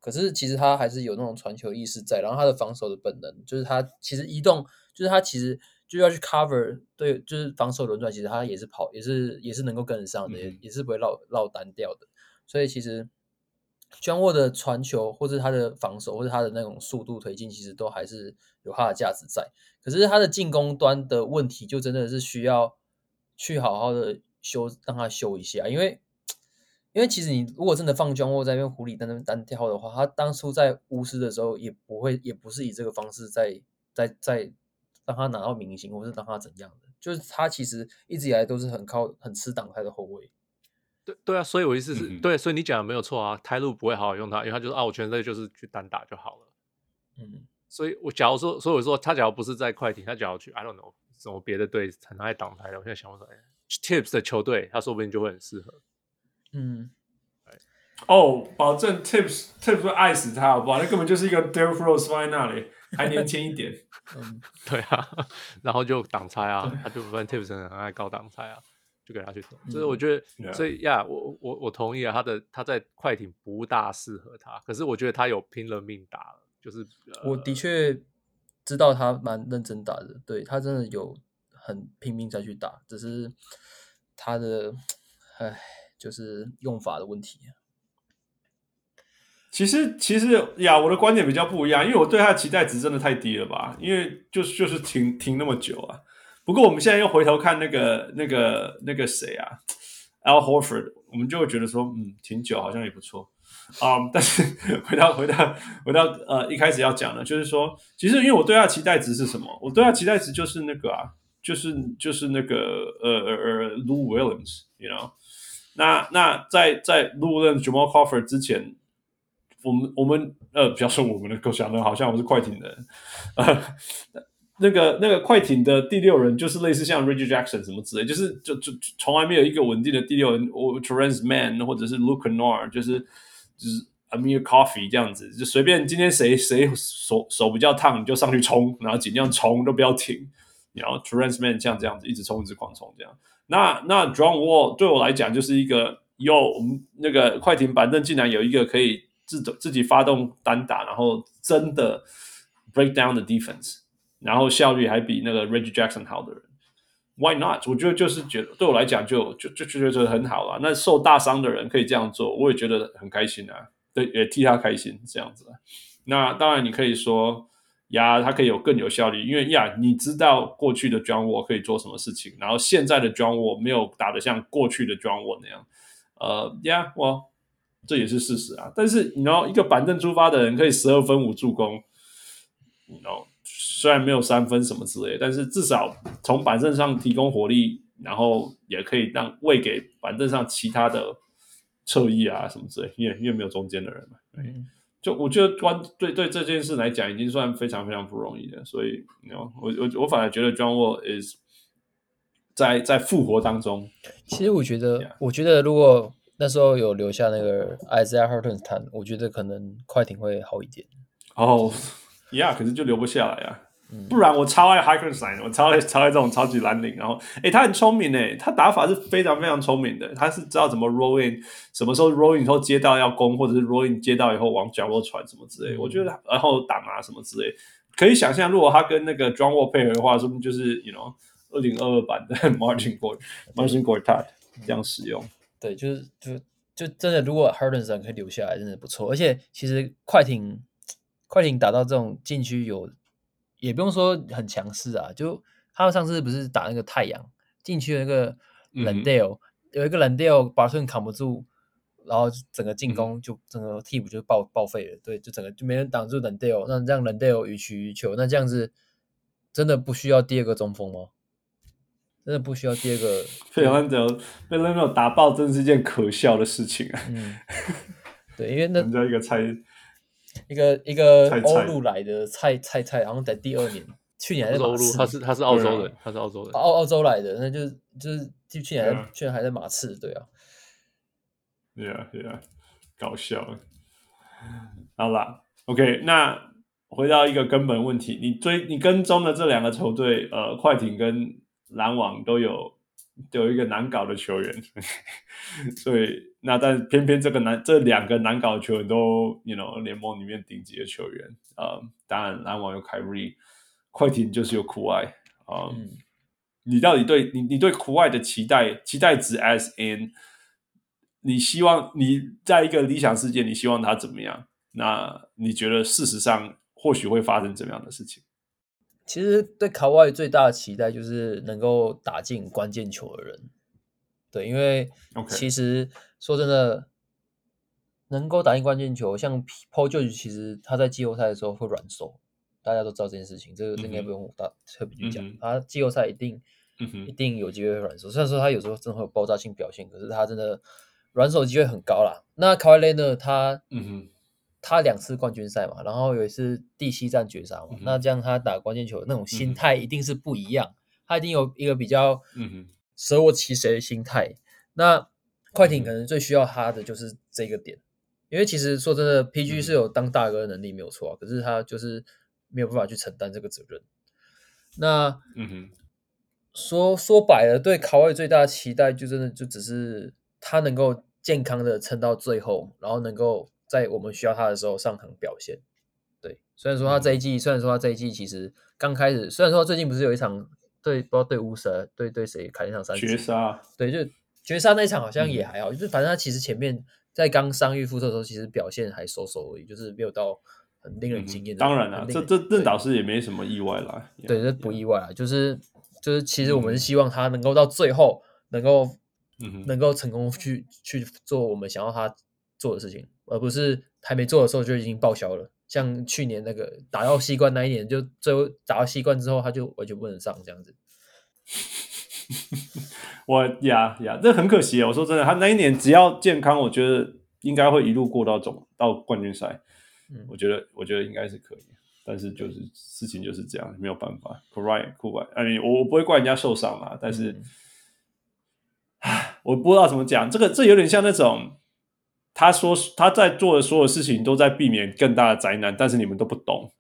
可是其实他还是有那种传球意识在，然后他的防守的本能就是他其实移动，就是他其实就要去 cover，对，就是防守轮转，其实他也是跑，也是也是能够跟得上的，也是不会落落单掉的。所以其实。John Wall 的传球，或者他的防守，或者他的那种速度推进，其实都还是有他的价值在。可是他的进攻端的问题，就真的是需要去好好的修，让他修一下。因为，因为其实你如果真的放 John Wall 在那边狐狸在那边单挑的话，他当初在巫师的时候，也不会，也不是以这个方式在在在让他拿到明星，或是让他怎样的。就是他其实一直以来都是很靠很吃挡拆的后卫。对对啊，所以我意思是、嗯、对，所以你讲的没有错啊。泰路不会好好用他，因为他就是啊，我全队就是去单打就好了。嗯，所以我假如说，所以我说他假如不是在快艇，他假如去 I don't know 什么别的队很爱挡拆的，我现在想不出来。Tips 的球队，他说不定就会很适合。嗯，哦，oh, 保证 Tips Tips 会爱死他，好不好？那根本就是一个 Derrick Rose 放在那里，还年轻一点。[laughs] 嗯，对啊，[laughs] 然后就挡拆啊，他就发现 Tips 很爱搞挡拆啊。就给他去投，所以我觉得，嗯、所以呀，yeah, 我我我同意啊，他的他在快艇不大适合他，可是我觉得他有拼了命打了，就是我的确知道他蛮认真打的，对，他真的有很拼命再去打，只是他的唉，就是用法的问题。其实其实呀，我的观点比较不一样，因为我对他的期待值真的太低了吧，因为就是就是停停那么久啊。不过我们现在又回头看那个、那个、那个谁啊，Al Horford，我们就会觉得说，嗯，挺久，好像也不错啊。但是回到、回到、回到呃一开始要讲的，就是说，其实因为我对他期待值是什么？我对他期待值就是那个啊，就是就是那个呃呃呃，Lou Williams，you know？那那在在 Lou Williams、Jamal Crawford 之前，我们我们呃，不要说我们的构想的，好像我是快艇的人，呃。[laughs] 那个那个快艇的第六人就是类似像 Reggie Jackson 什么之类，就是就就从来没有一个稳定的第六人，我 Terance Man 或者是 Luke Nor，就是就是 Amir Coffee 这样子，就随便今天谁谁手手比较烫，你就上去冲，然后尽量冲都不要停，然后 Terance Man 像这样子一直冲一直狂冲这样。那那 John Wall 对我来讲就是一个哟我们那个快艇板凳竟然有一个可以自自己发动单打，然后真的 break down the defense。然后效率还比那个 Reggie Jackson 好的人，Why not？我觉得就是觉得对我来讲就就就就觉得很好了。那受大伤的人可以这样做，我也觉得很开心啊。对，也替他开心这样子。那当然你可以说呀，他可以有更有效率，因为呀，你知道过去的 John 沃可以做什么事情，然后现在的 John 沃没有打得像过去的 John 沃那样。呃，呀，我这也是事实啊。但是你知道，一个板凳出发的人可以十二分五助攻，你知道。虽然没有三分什么之类，但是至少从板凳上提供火力，然后也可以让喂给板凳上其他的侧翼啊什么之类，因为因为没有中间的人嘛。嗯，就我觉得关对对这件事来讲，已经算非常非常不容易的。所以我我我反而觉得 John Wall is 在在复活当中。其实我觉得，yeah. 我觉得如果那时候有留下那个 Isaiah Hartenstein，我觉得可能快艇会好一点。哦、oh, 呀、yeah,，可是就留不下来啊。不然我超爱 Hartenstein，我超爱超爱这种超级蓝领。然后，诶，他很聪明诶，他打法是非常非常聪明的。他是知道怎么 roll in，什么时候 roll in 以后接到要攻，或者是 roll in 接到以后往角落传什么之类。我觉得，然后挡啊什么之类，可以想象，如果他跟那个 John Wall 配合的话，说不定就是 you know 二零二二版的 [laughs] Marcin Gortat Marcin Gortat 这样使用。对，就是就就真的，如果 Hardenstein 可以留下来，真的不错。而且其实快艇快艇打到这种禁区有。也不用说很强势啊，就他们上次不是打那个太阳进去那个 Landale，、嗯、有一个 Landale 把盾扛不住，然后整个进攻就、嗯、整个替补就报报废了，对，就整个就没人挡住 Landale，那这样 Landale 予取予求，那这样子真的不需要第二个中锋吗？真的不需要第二个？[laughs] 被 Landale 被 Landale 打爆，真是一件可笑的事情啊！嗯，对，因为那 [laughs] 人家一个猜。一个一个欧陆来的菜菜菜，然后在第二年，去年还在马刺，他是他是澳洲人，他是澳洲人，澳澳洲来的，那就就是就去年去年还在马刺，对啊，，Yeah Yeah，，搞笑。好啦，OK，那回到一个根本问题，你追你跟踪的这两个球队，呃，快艇跟篮网都有。有一个难搞的球员，[laughs] 所以那但偏偏这个难这两个难搞的球员都，you know，联盟里面顶级的球员啊、呃，当然篮网有凯瑞，快艇就是有库外啊。你到底对你你对库外的期待期待值 as in，你希望你在一个理想世界，你希望他怎么样？那你觉得事实上或许会发生怎么样的事情？其实对卡哇伊最大的期待就是能够打进关键球的人，对，因为其实说真的，能够打进关键球，像 Paul George，其实他在季后赛的时候会软手，大家都知道这件事情，这个应该不用大特别去讲，他季后赛一定一定有机会会软手，虽然说他有时候真的会有爆炸性表现，可是他真的软手机会很高啦。那卡哇伊呢？他嗯哼。他两次冠军赛嘛，然后有一次第七战绝杀嘛，嗯、那这样他打关键球那种心态一定是不一样，嗯、他一定有一个比较舍我其谁的心态。嗯、那快艇可能最需要他的就是这个点，因为其实说真的，PG 是有当大哥的能力没有错，可是他就是没有办法去承担这个责任。那嗯哼，说说白了，对卡哇伊最大的期待就真的就只是他能够健康的撑到最后，然后能够。在我们需要他的时候上场表现，对。虽然说他这一季，嗯、虽然说他这一季其实刚开始，虽然说最近不是有一场对，不知道对乌蛇对对谁砍一场三绝杀，对，就绝杀那一场好像也还好，嗯、就是反正他其实前面在刚伤愈复出的时候，其实表现还收手而已，就是没有到很令人惊艳。当然了，这这这倒是也没什么意外啦，对，这不意外啊，就是就是其实我们是希望他能够到最后能够、嗯、能够成功去去做我们想要他做的事情。而不是还没做的时候就已经报销了，像去年那个打到西冠那一年，就最后打到西冠之后，他就完全不能上这样子。[laughs] 我呀呀，这很可惜啊！我说真的，他那一年只要健康，我觉得应该会一路过到总到冠军赛。嗯，我觉得我觉得应该是可以。但是就是事情就是这样，没有办法。Right, cool. I mean, 我我不会怪人家受伤嘛，但是，我不知道怎么讲。这个这有点像那种，他说他在做的所有事情都在避免更大的灾难，但是你们都不懂。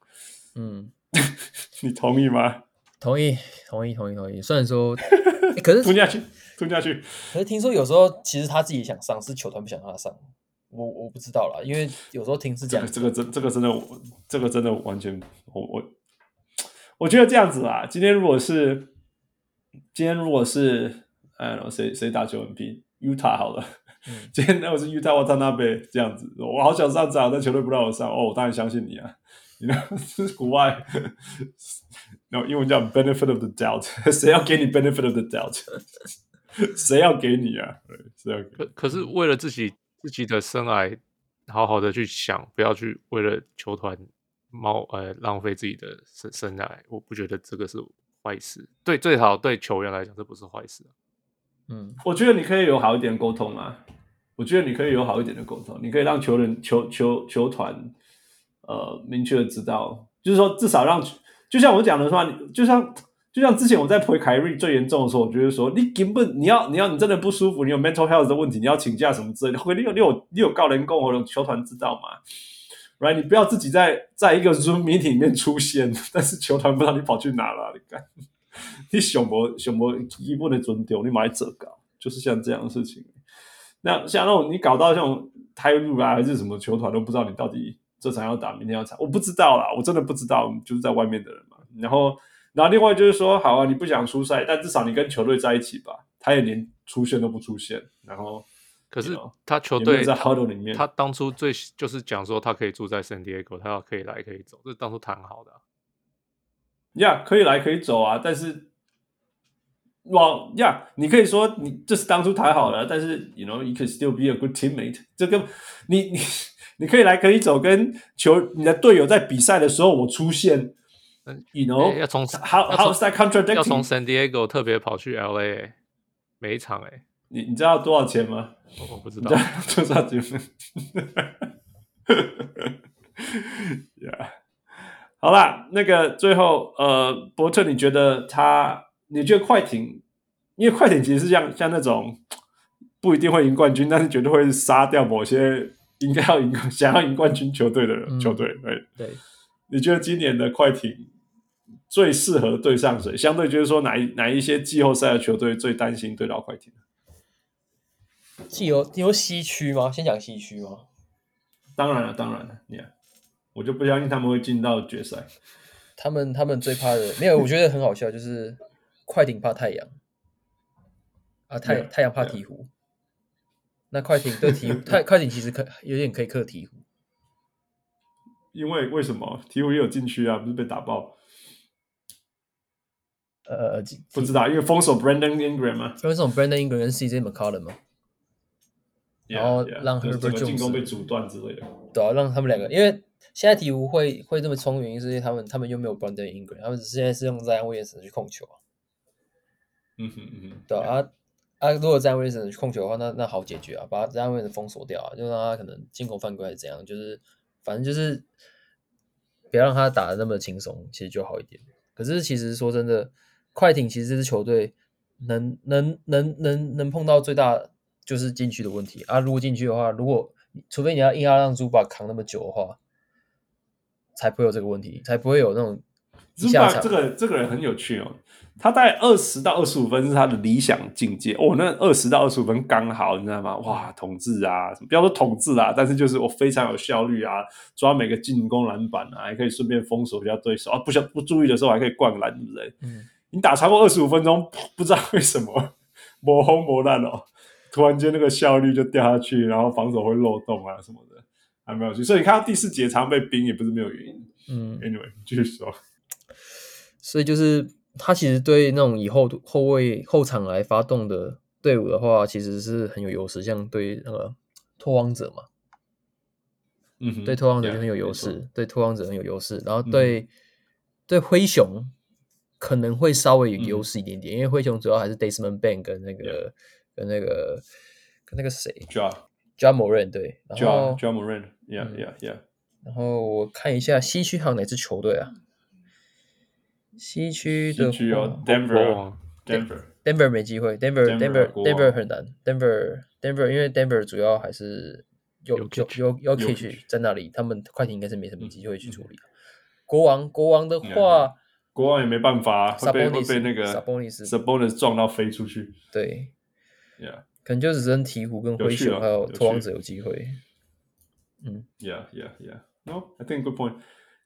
嗯，[laughs] 你同意吗？同意，同意，同意，同意。虽然说，欸、可是 [laughs] 吞下去，吞下去。可是听说有时候其实他自己想上，是球团不想让他上。我我不知道啦，因为有时候听是这样。这个真这个真的，这个真的完全，我我我觉得这样子啊。今天如果是今天如果是，哎，谁谁打球很拼？Utah 好了。嗯、今天如果是 Utah 我在那边这样子，我好想上场，但球队不让我上。哦，我当然相信你啊。你知道这 [laughs] 是国外，然后英文叫 benefit of the doubt，[laughs] 谁要给你 benefit of the doubt？[laughs] 谁要给你啊？谁要给？可可是为了自己。自己的生涯，好好的去想，不要去为了球团冒呃浪费自己的生生涯。我不觉得这个是坏事，对，最好对球员来讲，这不是坏事。嗯，我觉得你可以有好一点沟通啊。我觉得你可以有好一点的沟通，你可以让球员、球球球团呃明确的知道，就是说至少让，就像我讲的话，就像。就像之前我在陪凯瑞最严重的时候，我觉得说你根本你要你要你真的不舒服，你有 mental health 的问题，你要请假什么之类的，会你有你有你有告人工，或者球团知道吗？Right，你不要自己在在一个 Zoom meeting 里面出现，[laughs] 但是球团不知道你跑去哪了，你干，[laughs] 你想不想不基本的尊重，你买这搞，就是像这样的事情。那像那种你搞到像台路啊还是什么球团都不知道你到底这场要打，明天要打，我不知道啦，我真的不知道，就是在外面的人嘛，然后。然后另外就是说，好啊，你不想出赛，但至少你跟球队在一起吧。他也连出现都不出现。然后，可是他球队在 huddle 里面，他当初最就是讲说他可以住在 San Diego，他要可以来可以走，这是当初谈好的。呀，yeah, 可以来可以走啊，但是，哇呀，你可以说你这是当初谈好了，但是，you know，you can still be a good teammate。这跟你你你可以来可以走，跟球你的队友在比赛的时候我出现。You know，要从 How how's that contradicting？要从 San Diego 特别跑去 LA，每一场哎，你你知道多少钱吗？我不知道，[laughs] 多少钱？[laughs] Yeah，好啦，那个最后呃，伯特，你觉得他？你觉得快艇？因为快艇其实是像像那种不一定会赢冠军，但是绝对会杀掉某些应该要赢、想要赢冠军球队的人、嗯、球队。对对。你觉得今年的快艇最适合对上谁？相对就是说哪一哪一些季后赛的球队最担心对到快艇？季有有西区吗？先讲西区吗？当然了，当然了，你看，我就不相信他们会进到决赛。他们他们最怕的没有，[laughs] 我觉得很好笑，就是快艇怕太阳啊，太太阳怕鹈鹕。那快艇对鹈鹕，[laughs] 太快艇其实可有点可以克鹈鹕。因为为什么鹈鹕也有禁区啊？不是被打爆？呃，不知道，因为封锁 Brandon Ingram 嘛，封锁 Brandon Ingram 跟 CJ McCollum 嘛，yeah, 然后让 Herbert 进攻被阻断之类的。对啊，让他们两个，因为现在鹈鹕会会这么聪明，是因为他们他们又没有 Brandon Ingram，他们现在是用 Zion Williamson 去控球啊。嗯哼嗯哼，对啊啊，如果 Zion Williamson 控球的话，那那好解决啊，把 Zion Williamson 封锁掉啊，就让他可能进攻犯规还是怎样，就是。反正就是，别让他打的那么轻松，其实就好一点。可是其实说真的，快艇其实这支球队能能能能能碰到最大就是禁区的问题啊。如果禁区的话，如果除非你要硬要让 Zubac 扛那么久的话，才不会有这个问题，才不会有那种。Zubac 这个这个人很有趣哦。他大概二十到二十五分是他的理想境界哦，那二十到二十五分刚好，你知道吗？哇，统治啊，不要说统治啊，但是就是我非常有效率啊，抓每个进攻篮板啊，还可以顺便封锁一下对手啊，不想不注意的时候还可以灌篮，对不对？嗯，你打超过二十五分钟，不知道为什么 [laughs] 磨轰磨烂哦，突然间那个效率就掉下去，然后防守会漏洞啊什么的，还没有去，所以你看到第四节常被冰也不是没有原因。嗯，Anyway，继续说，所以就是。他其实对那种以后后卫后场来发动的队伍的话，其实是很有优势。像对那个拓荒者嘛，嗯哼，对拓荒者就很有优势，yeah, 对拓荒者很有优势。然后对、嗯、对灰熊可能会稍微有优势一点点，嗯、因为灰熊主要还是 Desmond Bank 跟那个、yeah. 跟那个跟那个谁 Ja Ja Morant 对，然后 Ja Morant，Yeah Yeah Yeah。然后我看一下西区还有哪支球队啊？西区的西区有 Denver，Denver。Denver 没机会，Denver，Denver，Denver 很难，Denver，Denver，因为 Denver 主要还是有有有有 Jokic 在那里，他们快艇应该是没什么机会去处理。国王，国王的话，国王也没办法，会被会被那个 Sabonis Sabonis 撞到飞出去。对，Yeah，可能就只剩鹈鹕跟灰熊还有拓荒者有机会。嗯，Yeah，Yeah，Yeah，No，I think good point。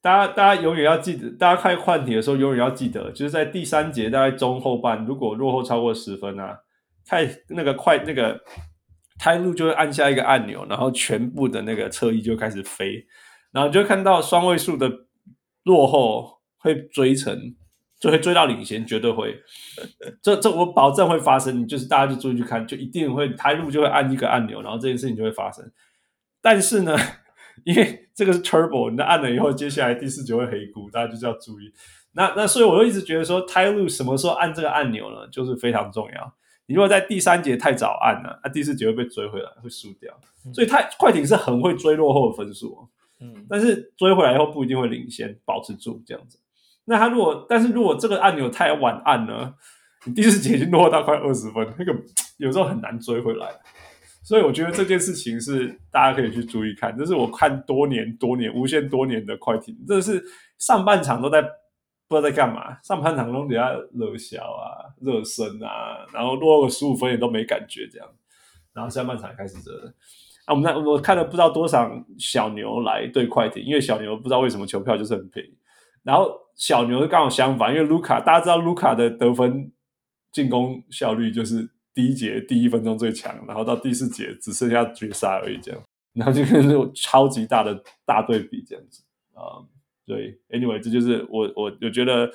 大家，大家永远要记得，大家看快艇的时候，永远要记得，就是在第三节大概中后半，如果落后超过十分啊，太那个快那个泰路就会按下一个按钮，然后全部的那个侧翼就开始飞，然后就看到双位数的落后会追成，就会追到领先，绝对会，这这我保证会发生，就是大家就注意去看，就一定会胎路就会按一个按钮，然后这件事情就会发生，但是呢。因为这个是 turbo，你按了以后，接下来第四节会黑咕，大家就是要注意。那那所以我就一直觉得说，Ty Lue 什么时候按这个按钮呢？就是非常重要。你如果在第三节太早按了，那、啊、第四节会被追回来，会输掉。所以太快艇是很会追落后的分数，嗯，但是追回来以后不一定会领先，保持住这样子。那他如果，但是如果这个按钮太晚按呢，你第四节已经落后到快二十分，那个 [tsk] 有时候很难追回来。所以我觉得这件事情是大家可以去注意看，这是我看多年多年无限多年的快艇，这是上半场都在不知道在干嘛，上半场都底下热销啊、热身啊，然后落个十五分也都没感觉这样，然后下半场开始热。啊，我们那我看了不知道多少小牛来对快艇，因为小牛不知道为什么球票就是很便宜，然后小牛刚好相反，因为卢卡大家知道卢卡的得分进攻效率就是。第一节第一分钟最强，然后到第四节只剩下绝杀而已，这样，然后就跟那种超级大的大对比这样子啊。对，anyway，这就是我我我觉得，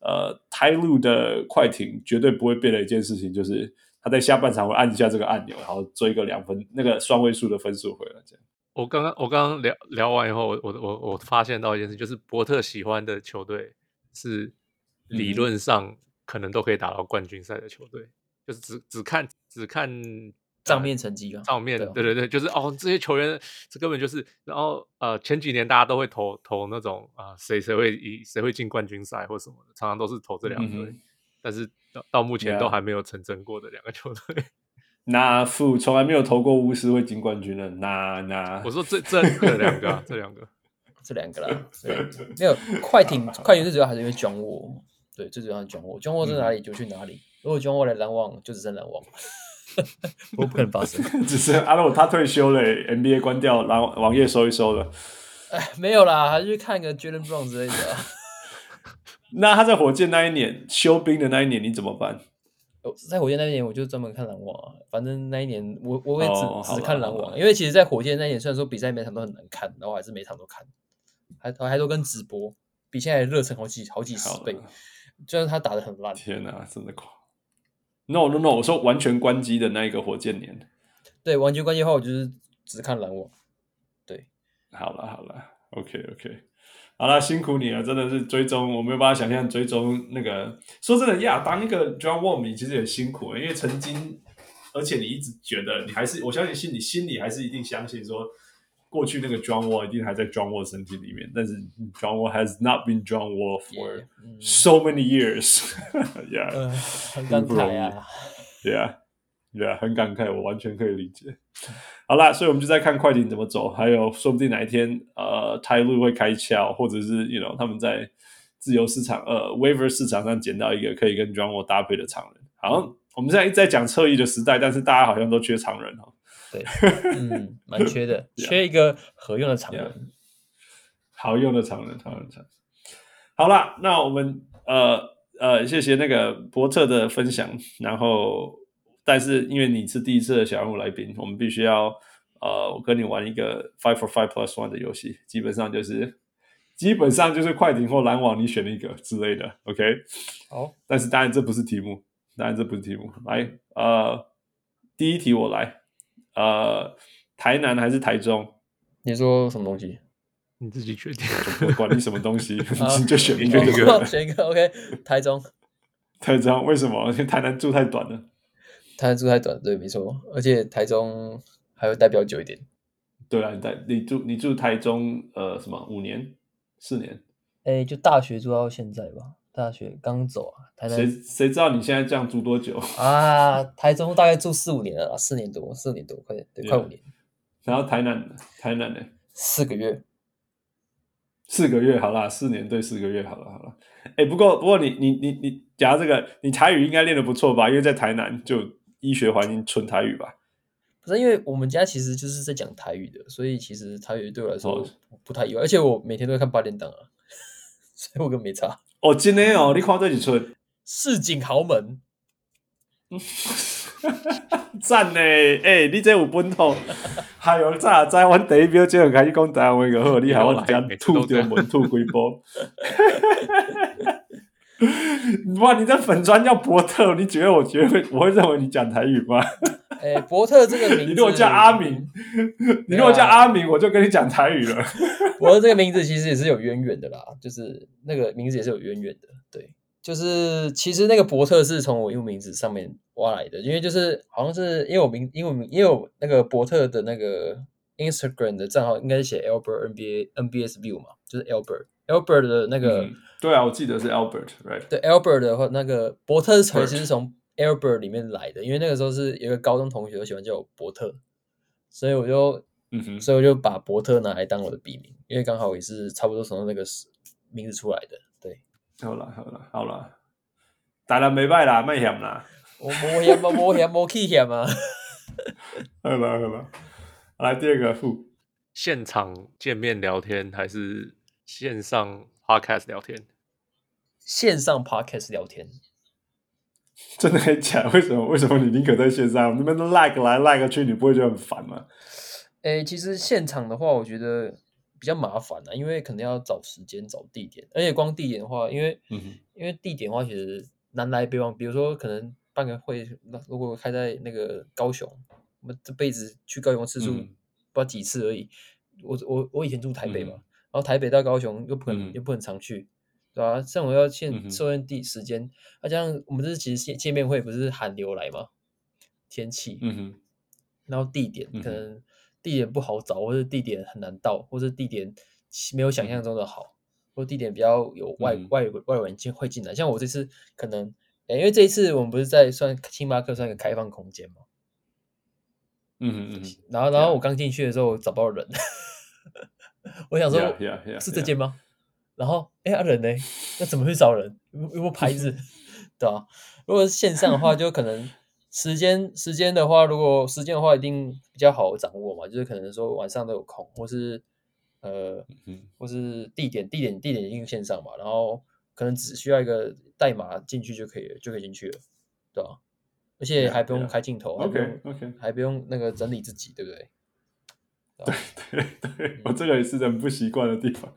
呃，泰路的快艇绝对不会变的一件事情，就是他在下半场会按一下这个按钮，然后追个两分，那个双位数的分数回来。这样，我刚刚我刚刚聊聊完以后，我我我我发现到一件事，就是伯特喜欢的球队是理论上可能都可以打到冠军赛的球队。就是只只看只看账面成绩啊，账面对对对，就是哦，这些球员这根本就是，然后呃前几年大家都会投投那种啊谁谁会以谁会进冠军赛或什么的，常常都是投这两队，嗯、但是到到目前都还没有成真过的两个球队。[laughs] 那副从来没有投过巫师会进冠军的，那那我说这这这两个、啊、这两个 [laughs] 这两个啦，没有快艇 [laughs] 快艇最主要还是因为 John Wall，对最主要是 John Wall 在哪里就去哪里。如果 John Wall 来篮网，就只剩篮网，我 [laughs] 不可能发生。[laughs] 只是阿罗他退休了，NBA 关掉，篮网页收一收了。哎，没有啦，还是去看个 Jaylen Brown 之类的。[laughs] 那他在火箭那一年休兵的那一年，你怎么办？在火箭那一年，我就专门看篮网啊。反正那一年我我也只、哦、只看篮网，因为其实，在火箭那一年，虽然说比赛每场都很难看，然后还是每场都看，还还都跟直播，比现在热成好几好几十倍。就算他打的很烂，天哪，真的狂！No no no！我说完全关机的那一个火箭年，对，完全关机的话，我就是只看篮网。对，好了好了，OK OK，好了，辛苦你了，真的是追踪，我没有办法想象追踪那个。说真的亚，当一个 John Wall 你其实也辛苦，因为曾经，而且你一直觉得你还是，我相信心里心里还是一定相信说。过去那个 John Wall 一定还在 John Wall 身体里面，但是 John Wall has not been John Wall for so many years。[laughs] yeah，、呃、很感慨啊。Yeah，Yeah，很感慨，我完全可以理解。好啦，所以我们就在看快艇怎么走，还有说不定哪一天呃，泰路会开窍，或者是 you know 他们在自由市场呃 waiver 市场上捡到一个可以跟 John Wall 搭配的常人。好，我们现在一直在讲侧翼的时代，但是大家好像都缺常人哈。对，[laughs] 嗯，蛮缺的，[laughs] 缺一个合用的常人，yeah. 好用的常人，好用的长人。好了，那我们呃呃，谢谢那个伯特的分享。然后，但是因为你是第一次的小人物来宾，我们必须要呃，我跟你玩一个 five for five plus one 的游戏，基本上就是基本上就是快艇或篮网，你选一个之类的。OK，好，但是当然这不是题目，当然这不是题目。来，呃，第一题我来。呃，台南还是台中？你说什么东西？你自己决定。我管你什么东西，[laughs] 你就选一个。选一个，OK。台中。台中为什么？[laughs] 因为台南住太短了。台南住太短，对，没错。而且台中还会代表久一点。对啊，你在你住你住台中呃什么五年四年？哎，就大学住到现在吧。大学刚走啊，台南。谁谁知道你现在这样住多久啊？台中大概住四五年了，四年多，四年多，快对，快五年。然后台南，台南呢？四个月。四个月好啦，四年对四个月好了好了。哎，不过不过你你你你讲这个，你台语应该练得不错吧？因为在台南就医学环境纯台语吧。不是，因为我们家其实就是在讲台语的，所以其实台语对我来说不太意外。而且我每天都会看八点档啊，[laughs] 所以我根本没差。哦，真的哦，你看这几出市井豪门，[laughs] 赞呢！哎，你这有本土，[laughs] 还有咋在我第一秒就开始讲台湾话个好，你害我讲吐掉门吐几波。[laughs] 哇，你这粉砖叫伯特，你觉得我觉得会我会认为你讲台语吗？哎，伯特这个名字，[laughs] 你如果叫阿明，你如果叫阿明，我就跟你讲台语了。[laughs] 伯特这个名字其实也是有渊源的啦，就是那个名字也是有渊源的。对，就是其实那个伯特是从我英文名字上面挖来的，因为就是好像是因为我名英文名，因为我那个伯特的那个 Instagram 的账号应该是写 Albert NBA NBS View 嘛，就是 Albert Albert 的那个、嗯。对啊，我记得是 Albert，right？对 Albert 的话，那个伯特其实是从 Albert 里面来的，因为那个时候是有一个高中同学都喜欢叫我伯特，所以我就。嗯哼，所以我就把伯特拿来当我的笔名，因为刚好也是差不多从那个名字出来的。对，好了好了好了，当然没败啦，没险啦，我没险吗？没险没气险啊。[laughs] 好了好了，来第二个副，现场见面聊天还是线上 podcast 聊天？线上 podcast 聊天，真的很假？为什么？为什么你宁可在线上？你们都 like 来 like 去，你不会觉得很烦吗？诶，其实现场的话，我觉得比较麻烦啊，因为可能要找时间、找地点，而且光地点的话，因为、嗯、因为地点的话，其实南来北往。比如说，可能办个会，那如果开在那个高雄，我们这辈子去高雄次数不知道几次而已。嗯、我我我以前住台北嘛，嗯、然后台北到高雄又不可能、嗯、又不能常去，对吧？像我要限受限地时间，那这样我们这次其实见见面会不是寒流来嘛？天气，嗯哼，然后地点可能。地点不好找，或者地点很难到，或者地点没有想象中的好，或者地点比较有外、嗯、外外人进会进来。像我这次可能，诶因为这一次我们不是在算星巴克算一个开放空间嘛，嗯嗯嗯，然后然后我刚进去的时候找不到人，我想说 yeah, yeah, yeah, 是这间吗？然后哎呀、啊、人呢？那怎么去找人？有有没有牌子？[laughs] 对吧、啊？如果是线上的话，就可能。时间时间的话，如果时间的话，一定比较好掌握嘛。就是可能说晚上都有空，或是呃，嗯、或是地点地点地点进线上嘛，然后可能只需要一个代码进去就可以了，就可以进去了，对吧？而且还不用开镜头，OK OK，还不用那个整理自己，对不对？对对对，我这个也是很不习惯的地方。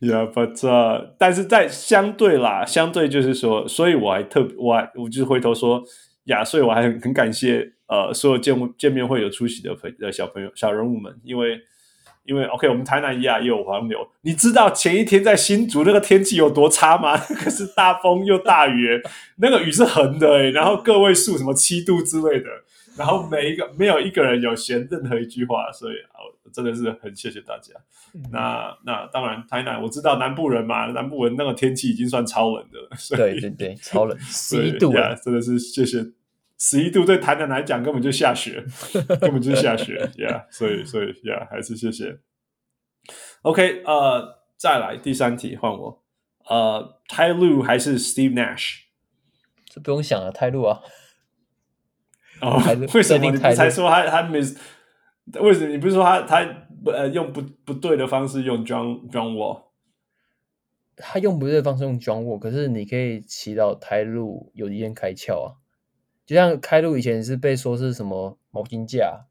也不错、但是在相对啦，相对就是说，所以我还特，我还我就是回头说。呀，yeah, 所以我还很很感谢呃所有见见面会有出席的朋呃小朋友小人物们，因为因为 OK 我们台南一样也有黄牛，你知道前一天在新竹那个天气有多差吗？[laughs] 那个是大风又大雨，那个雨是横的诶，然后个位数什么七度之类的，然后每一个没有一个人有嫌任何一句话，所以啊真的是很谢谢大家。嗯、那那当然台南我知道南部人嘛，南部人那个天气已经算超冷的了，所以对对对，超冷十一度啊，真的是谢谢。十一度对台南来讲根本就下雪，根本就下雪 [laughs] 呀，yeah, 所以所以呀，yeah, 还是谢谢。OK，呃，再来第三题换我，呃，泰路还是 Steve Nash？这不用想了，泰路啊。哦，[laughs] 为什么你才说他他 miss？为什么你不是说他他呃用不不对的方式用 John John Wall？他用不对的方式用 John Wall，可是你可以祈祷泰路有一天开窍啊。就像开路以前是被说是什么毛巾架，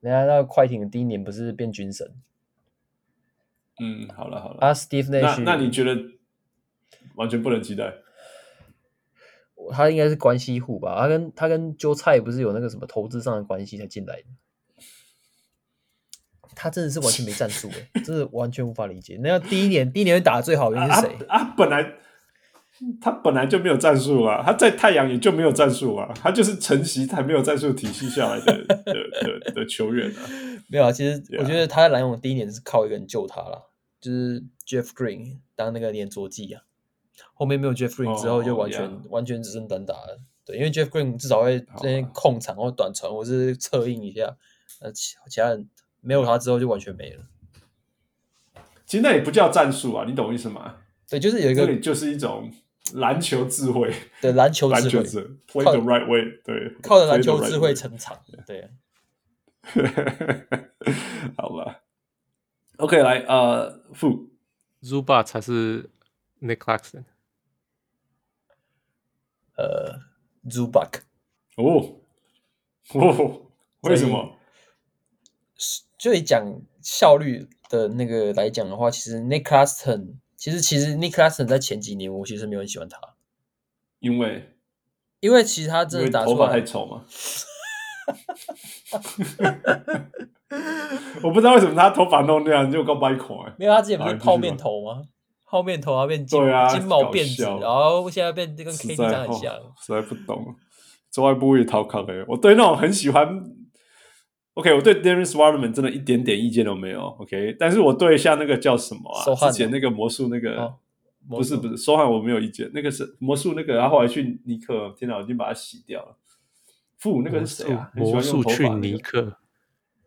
人家那个快艇的第一年不是变军神？嗯，好了好了。啊，Steve Nash，那那你觉得完全不能期待？他应该是关系户吧？他跟他跟韭菜不是有那个什么投资上的关系才进来的？他真的是完全没战术诶，真的完全无法理解。那要第一年第一年打的最好的人是谁？啊，啊，本来。他本来就没有战术啊，他在太阳也就没有战术啊，他就是承袭才没有战术体系下来的的的的，球员啊。[laughs] 没有啊，其实我觉得他在篮网第一年是靠一个人救他了，就是 Jeff Green 当那个黏着剂啊。后面没有 Jeff Green 之后，就完全、oh, yeah. 完全只剩单打了。对，因为 Jeff Green 至少会这些控场或短传或是策应一下，呃，其其他人没有他之后就完全没了。其实那也不叫战术啊，你懂我意思吗？对，就是有一个，就是一种篮球智慧。对，篮球 [laughs] 智慧，play the right way。对，靠着篮球智慧成长。对。[laughs] 好吧。OK，来，呃，副 Zubac 才是 Nick Claxton。呃，Zubac。哦。哦。为什么？就以讲效率的那个来讲的话，其实 Nick Claxton。其实，其实 Nick Claxton 在前几年，我其实没有很喜欢他，因为，因为其实他真的打出来头发太丑嘛。[laughs] 我不知道为什么他头发弄那样，就够掰款。没有，他之前不是泡面头吗？泡面头发，变金金毛辫子，然后现在变跟 KD 这样很像。实在不懂，中外部也逃考哎。我对那种很喜欢。OK，我对 Dennis Rodman 真的一点点意见都没有。OK，但是我对像那个叫什么啊？之前那个魔术那个，哦、不是不是，收汉我没有意见。那个是魔术那个，他后来去尼克，天哪，我已经把它洗掉了。负那个是谁啊？魔术去尼克，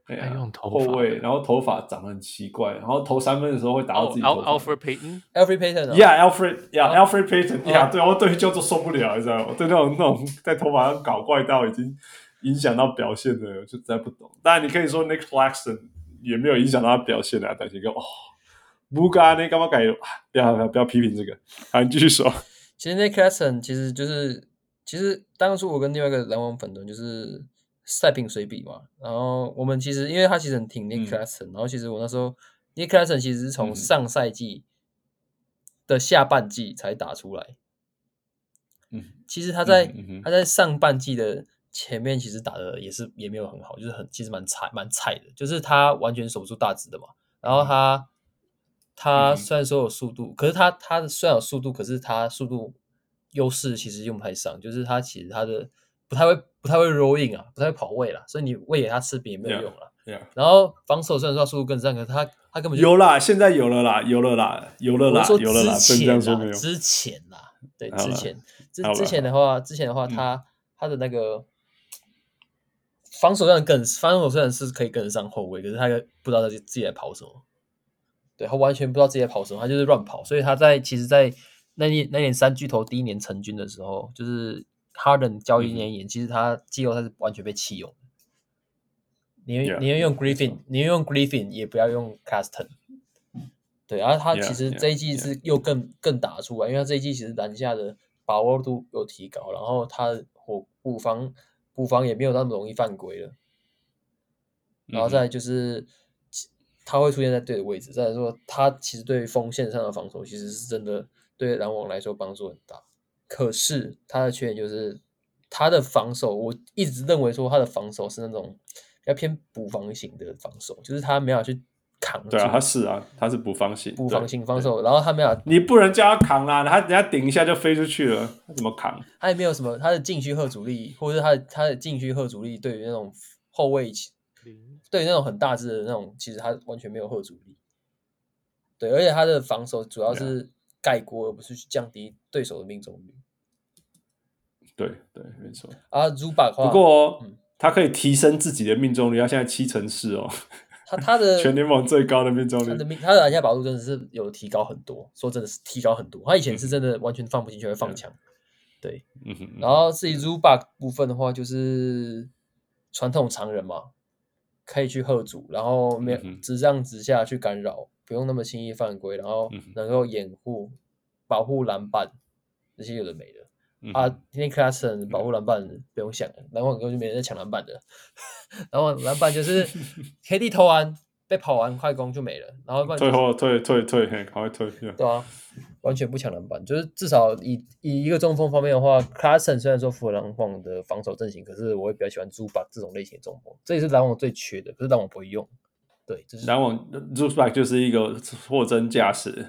哎呀，用头后卫，然后头发长得很奇怪，然后投三分的时候会打到自己头。[laughs] Alfred Payton，Alfred Payton，Yeah，Alfred，Yeah，Alfred Payton，Yeah，对，我对叫做受不了，你知道吗？对那种那种在头发上搞怪到已经。影响到表现的就再不懂，当然你可以说 Nick Claxton 也没有影响到他表现啊。但是个哦，不干那干嘛改？不要不要不要批评这个，好，你继续说。其实 Nick Claxton 其实就是，其实当初我跟另外一个篮网粉的，就是赛评水笔嘛。然后我们其实因为他其实很挺 Nick Claxton，嗯、然后其实我那时候 Nick Claxton 其实是从上赛季的下半季才打出来。嗯，其实他在、嗯嗯、他在上半季的。前面其实打的也是也没有很好，就是很其实蛮菜蛮菜的，就是他完全守不住大直的嘛。然后他他虽然说有速度，可是他他虽然有速度，可是他速度优势其实用不太上，就是他其实他的不太会不太会 rolling 啊，不太会跑位了，所以你喂给他吃饼也没有用了。Yeah, yeah. 然后防守虽然说速度更上，可是他他根本就有啦，现在有了啦，有了啦，有了啦，有了啦。之前啦，之前啦，对，之前之之前的话，之前的话，他他的那个。防守虽然跟防守虽然是可以跟得上后卫，可是他不知道他自己在跑什么。对，他完全不知道自己在跑什么，他就是乱跑。所以他在其实，在那年那年三巨头第一年成军的时候，就是 Harden 交易那一年，其实他季后赛是完全被弃用。你宁愿用 Griffin，宁愿用 Griffin 也不要用 Claxton。对，然后他其实这一季是又更更打出来，因为他这一季其实篮下的把握度有提高，然后他火补防。补防也没有那么容易犯规了，然后再就是他会出现在对的位置。再来说，他其实对锋线上的防守其实是真的对篮网来说帮助很大。可是他的缺点就是他的防守，我一直认为说他的防守是那种比较偏补防型的防守，就是他没有去扛。对啊，他是啊，他是补防型，补防型防守。然后他没有，你不能叫他扛啊，他人家顶一下就飞出去了，他怎么扛？他也没有什么，他的禁区后阻力，或者是他的他的禁区后阻力，对于那种后卫，对于那种很大只的那种，其实他完全没有后阻力。对，而且他的防守主要是盖锅，而不是去降低对手的命中率。对对，没错。啊，Zubac 不过、哦嗯、他可以提升自己的命中率，他现在七成四哦。他他的 [laughs] 全联盟最高的命中率，他的命他的篮下保护真的是有提高很多，说真的是提高很多。他以前是真的完全放不进去，会放枪。对，然后至于 Zubac 部分的话，就是传统常人嘛，可以去喝阻，然后没有直上直下去干扰，不用那么轻易犯规，然后能够掩护、保护篮板这些有的没的。啊，今天 Classen 保护篮板不用想了，篮网根本就没人在抢篮板的。[laughs] 然后篮板就是 KD 投完被跑完快攻就没了，然后退后退退退，赶快退。对啊，完全不抢篮板，就是至少以以一个中锋方面的话，classon 虽然说符合篮网的防守阵型，可是我会比较喜欢 Zubac 这种类型的中锋，这也是篮网最缺的，可是篮网不会用。对，篮、就是、网 Zubac 就是一个货真价实。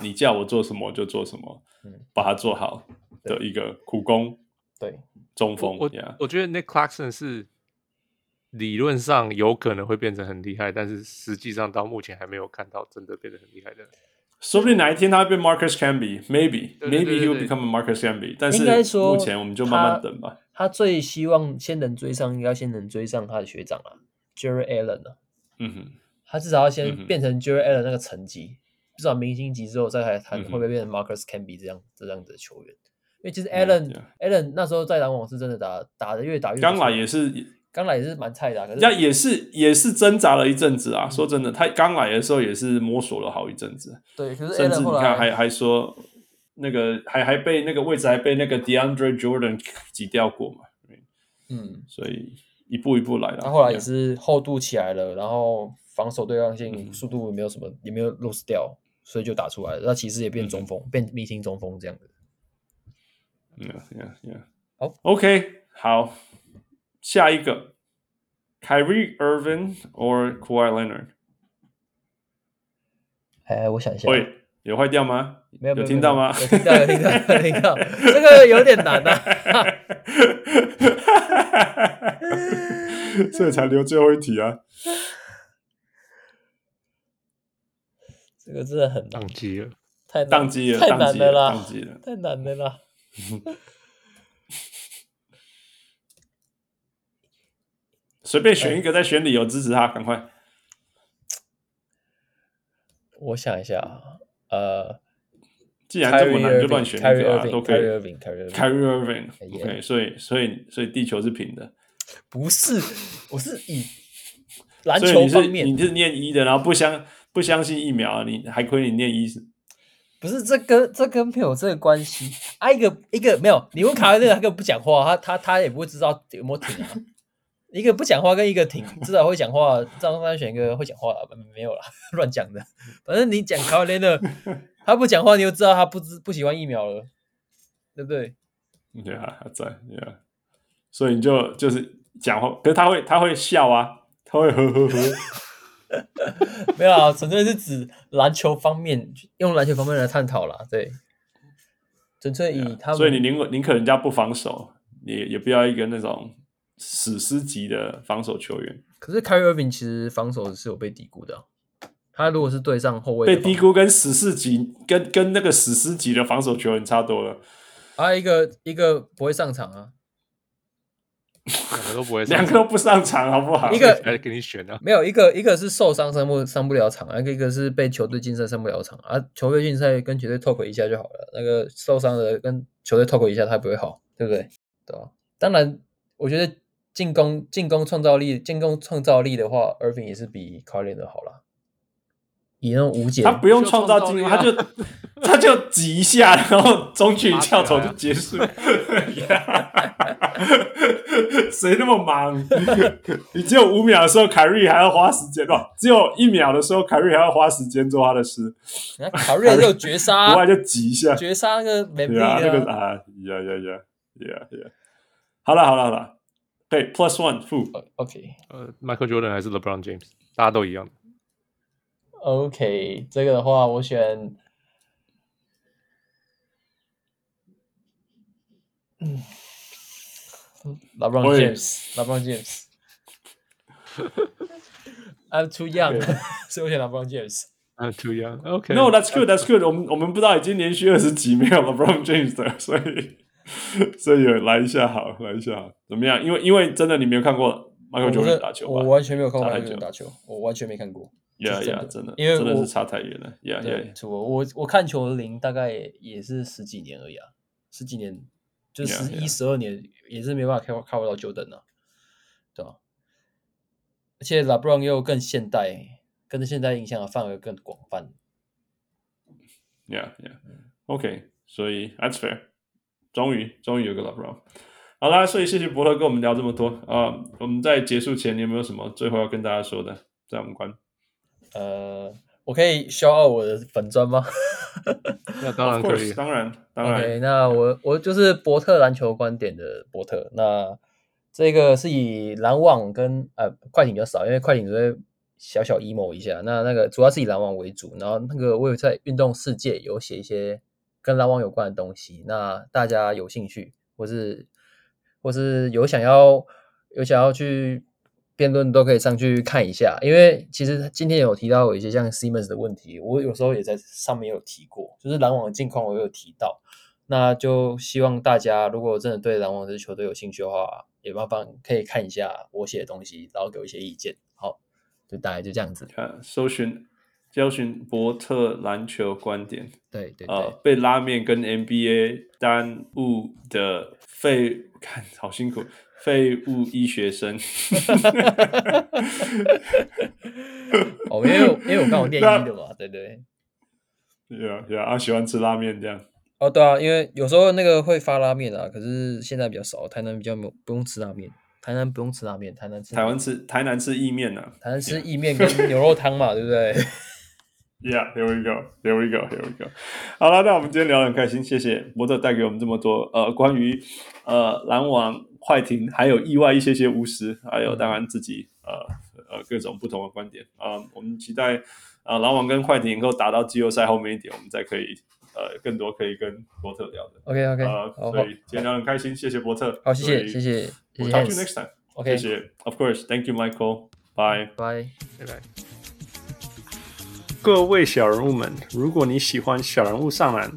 你叫我做什么就做什么，嗯，把它做好的一个苦工，对，中锋。我 yeah. 我觉得 Nick Clarkson 是理论上有可能会变成很厉害，但是实际上到目前还没有看到真的变得很厉害的。说不定哪一天他会变 Marcus Camby，maybe maybe he will become a Marcus Camby。但是目前我们就慢慢等吧。他最希望先能追上，应该先能追上他的学长啊，Jarrett Allen 啊。嗯哼，他至少要先变成 Jarrett Allen 那个层级，至少明星级之后再来谈会不会变成 Marcus Camby 这样这样的球员。因为其实 Allen Allen 那时候在篮网是真的打打的越打越刚来也是刚来也是蛮菜的，可是那也是也是挣扎了一阵子啊。说真的，他刚来的时候也是摸索了好一阵子。对，可是甚至你看还还说那个还还被那个位置还被那个 DeAndre Jordan 挤掉过嘛。嗯，所以一步一步来了。他后来也是厚度起来了，然后防守对抗性、速度也没有什么，也没有 lose 掉，所以就打出来了。那其实也变中锋，变明星中锋这样子。Yeah, yeah, yeah. 好，OK，好，下一个，Kyrie Irving or Kawhi Leonard？哎，我想一下，喂，有坏掉吗？没有，有听到吗？有听到，有听到，有听到。[laughs] 这个有点难啊，[laughs] 所以才留最后一题啊。这个真的很宕机了，太宕机了，太难了啦，宕机了，太难了啦。[laughs] 随便选一个，再选理由支持他，赶快。我想一下啊，呃，既然这么难，就乱选一个啊，都可以。Irving，Kyrie Irving，OK，所以所以所以地球是平的。不是，我是以篮球方面，你是念一的，然后不相不相信疫苗，你还亏你念医是？不是，这跟这跟没有这个关系啊！一个一个没有，你问卡威那个，他根本不讲话，他他他也不会知道有没有停啊。[laughs] 一个不讲话跟一个停，至少会讲话。张三选一个会讲话的，没有了，[laughs] 乱讲的。反正你讲卡瓦连的，[laughs] 他不讲话，你就知道他不知不喜欢疫苗了，对不对？对啊，他在，对啊。所以你就就是讲话，可是他会他会笑啊，他会呵呵呵。[laughs] 没有啊，纯粹是指篮球方面，用篮球方面来探讨啦。对，纯粹以他们。所以你宁可宁可人家不防守，也也不要一个那种。史诗级的防守球员，可是 Irving 其实防守是有被低估的、啊。他如果是对上后卫，被低估跟史诗级跟跟那个史诗级的防守球员差多了。啊，一个一个不会上场啊，两个都不会，两个都不上场，好不好？一个 [laughs] 来给你选啊，没有一个一个是受伤上不上不了场，一个一个是被球队禁赛上不了场啊。球队禁赛跟球队 talk 一下就好了，那个受伤的跟球队 talk 一下，他不会好，对不对？对吧？当然，我觉得。进攻进攻创造力进攻创造力的话，Irving 也是比 Kawhi 的好啦。以那种无解，他不用创造进攻，[laughs] 他就 [laughs] 他就挤一下，然后中距离跳投就结束。[laughs] 谁那么忙？[laughs] 你只有五秒的时候，凯瑞还要花时间哦。只有一秒的时候，凯瑞还要花时间做他的事。凯瑞就绝杀，国外就挤一下，绝杀那个没必要。那个啊，呀呀呀呀呀！好了好了好了。对，Plus One，Who？OK，呃，Michael Jordan 还是 LeBron James，大家都一样。OK，这个的话，我选，嗯，LeBron James，LeBron James。I'm too young，所以我选 LeBron James。I'm too young。OK。No，that's good，that's good。我们我们不知道已经连续二十几没有 LeBron James 的，所以。所以有来一下好，来一下好，怎么样？因为因为真的你没有看过 Michael Jordan 打球吧？我完全没有看过 Michael Jordan 打球，我完全没看过。呀呀，真的，因为真的是差太远了。呀呀，我我我看球的龄大概也是十几年而已啊，十几年就十一十二年，也是没办法看看不到 Jordan 啊，对吧？而且 LeBron 又更现代，跟现代影响的范围更广泛。Yeah yeah，OK，所以 That's fair。终于，终于有个 LeBron。好啦，所以谢谢伯特跟我们聊这么多啊、呃！我们在结束前，你有没有什么最后要跟大家说的？在我们关，呃，我可以 shout out 我的粉砖吗？[laughs] 那当然可以，当然，当然。Okay, 那我我就是伯特篮球观点的伯特。那这个是以篮网跟呃快艇比较少，因为快艇只会小小 emo 一下。那那个主要是以篮网为主，然后那个我有在运动世界有写一些跟篮网有关的东西。那大家有兴趣，或是或是有想要有想要去辩论，都可以上去看一下。因为其实今天有提到有一些像 Simmons 的问题，我有时候也在上面有提过，就是篮网的近况我有提到。那就希望大家如果真的对篮网这支球队有兴趣的话，也麻烦可以看一下我写的东西，然后给我一些意见。好，就大概就这样子。看，搜寻、搜寻伯特篮球观点。对对对。呃，被拉面跟 NBA 耽误的废，看好辛苦，废物医学生。哦，因为因为我刚好念医的嘛，对对。对啊对啊，啊，喜欢吃拉面这样。哦，对啊，因为有时候那个会发拉面啊，可是现在比较少，台南比较没有不用吃拉面，台南不用吃拉面，台南吃台湾吃台南吃意面啊，台南吃意面跟牛肉汤嘛，对不对？[laughs] Yeah，here we go，here we go，here we go。好了，那我们今天聊得很开心，谢谢博特带给我们这么多呃关于呃篮网快艇还有意外一些些巫师，还有当然自己呃呃各种不同的观点啊、呃，我们期待啊篮网跟快艇能够打到季后赛后面一点，我们再可以。呃，更多可以跟伯特聊的。OK OK，呃，所以今天聊得很开心，谢谢伯特。好，谢谢谢谢。We'll talk to you next time。OK，谢谢。Of course，Thank you, Michael。Bye bye，拜拜。各位小人物们，如果你喜欢小人物上篮，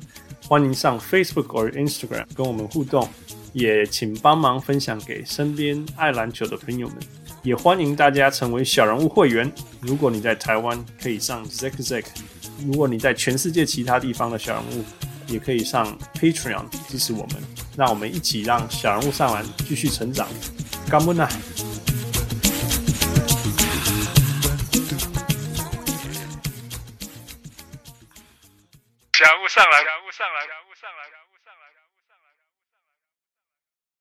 欢迎上 Facebook 或 Instagram 跟我们互动，也请帮忙分享给身边爱篮球的朋友们。也欢迎大家成为小人物会员。如果你在台湾，可以上 Zack Zack。如果你在全世界其他地方的小人物，也可以上 Patreon 支持我们，让我们一起让小人物上篮继续成长。干不呢？小人物上来。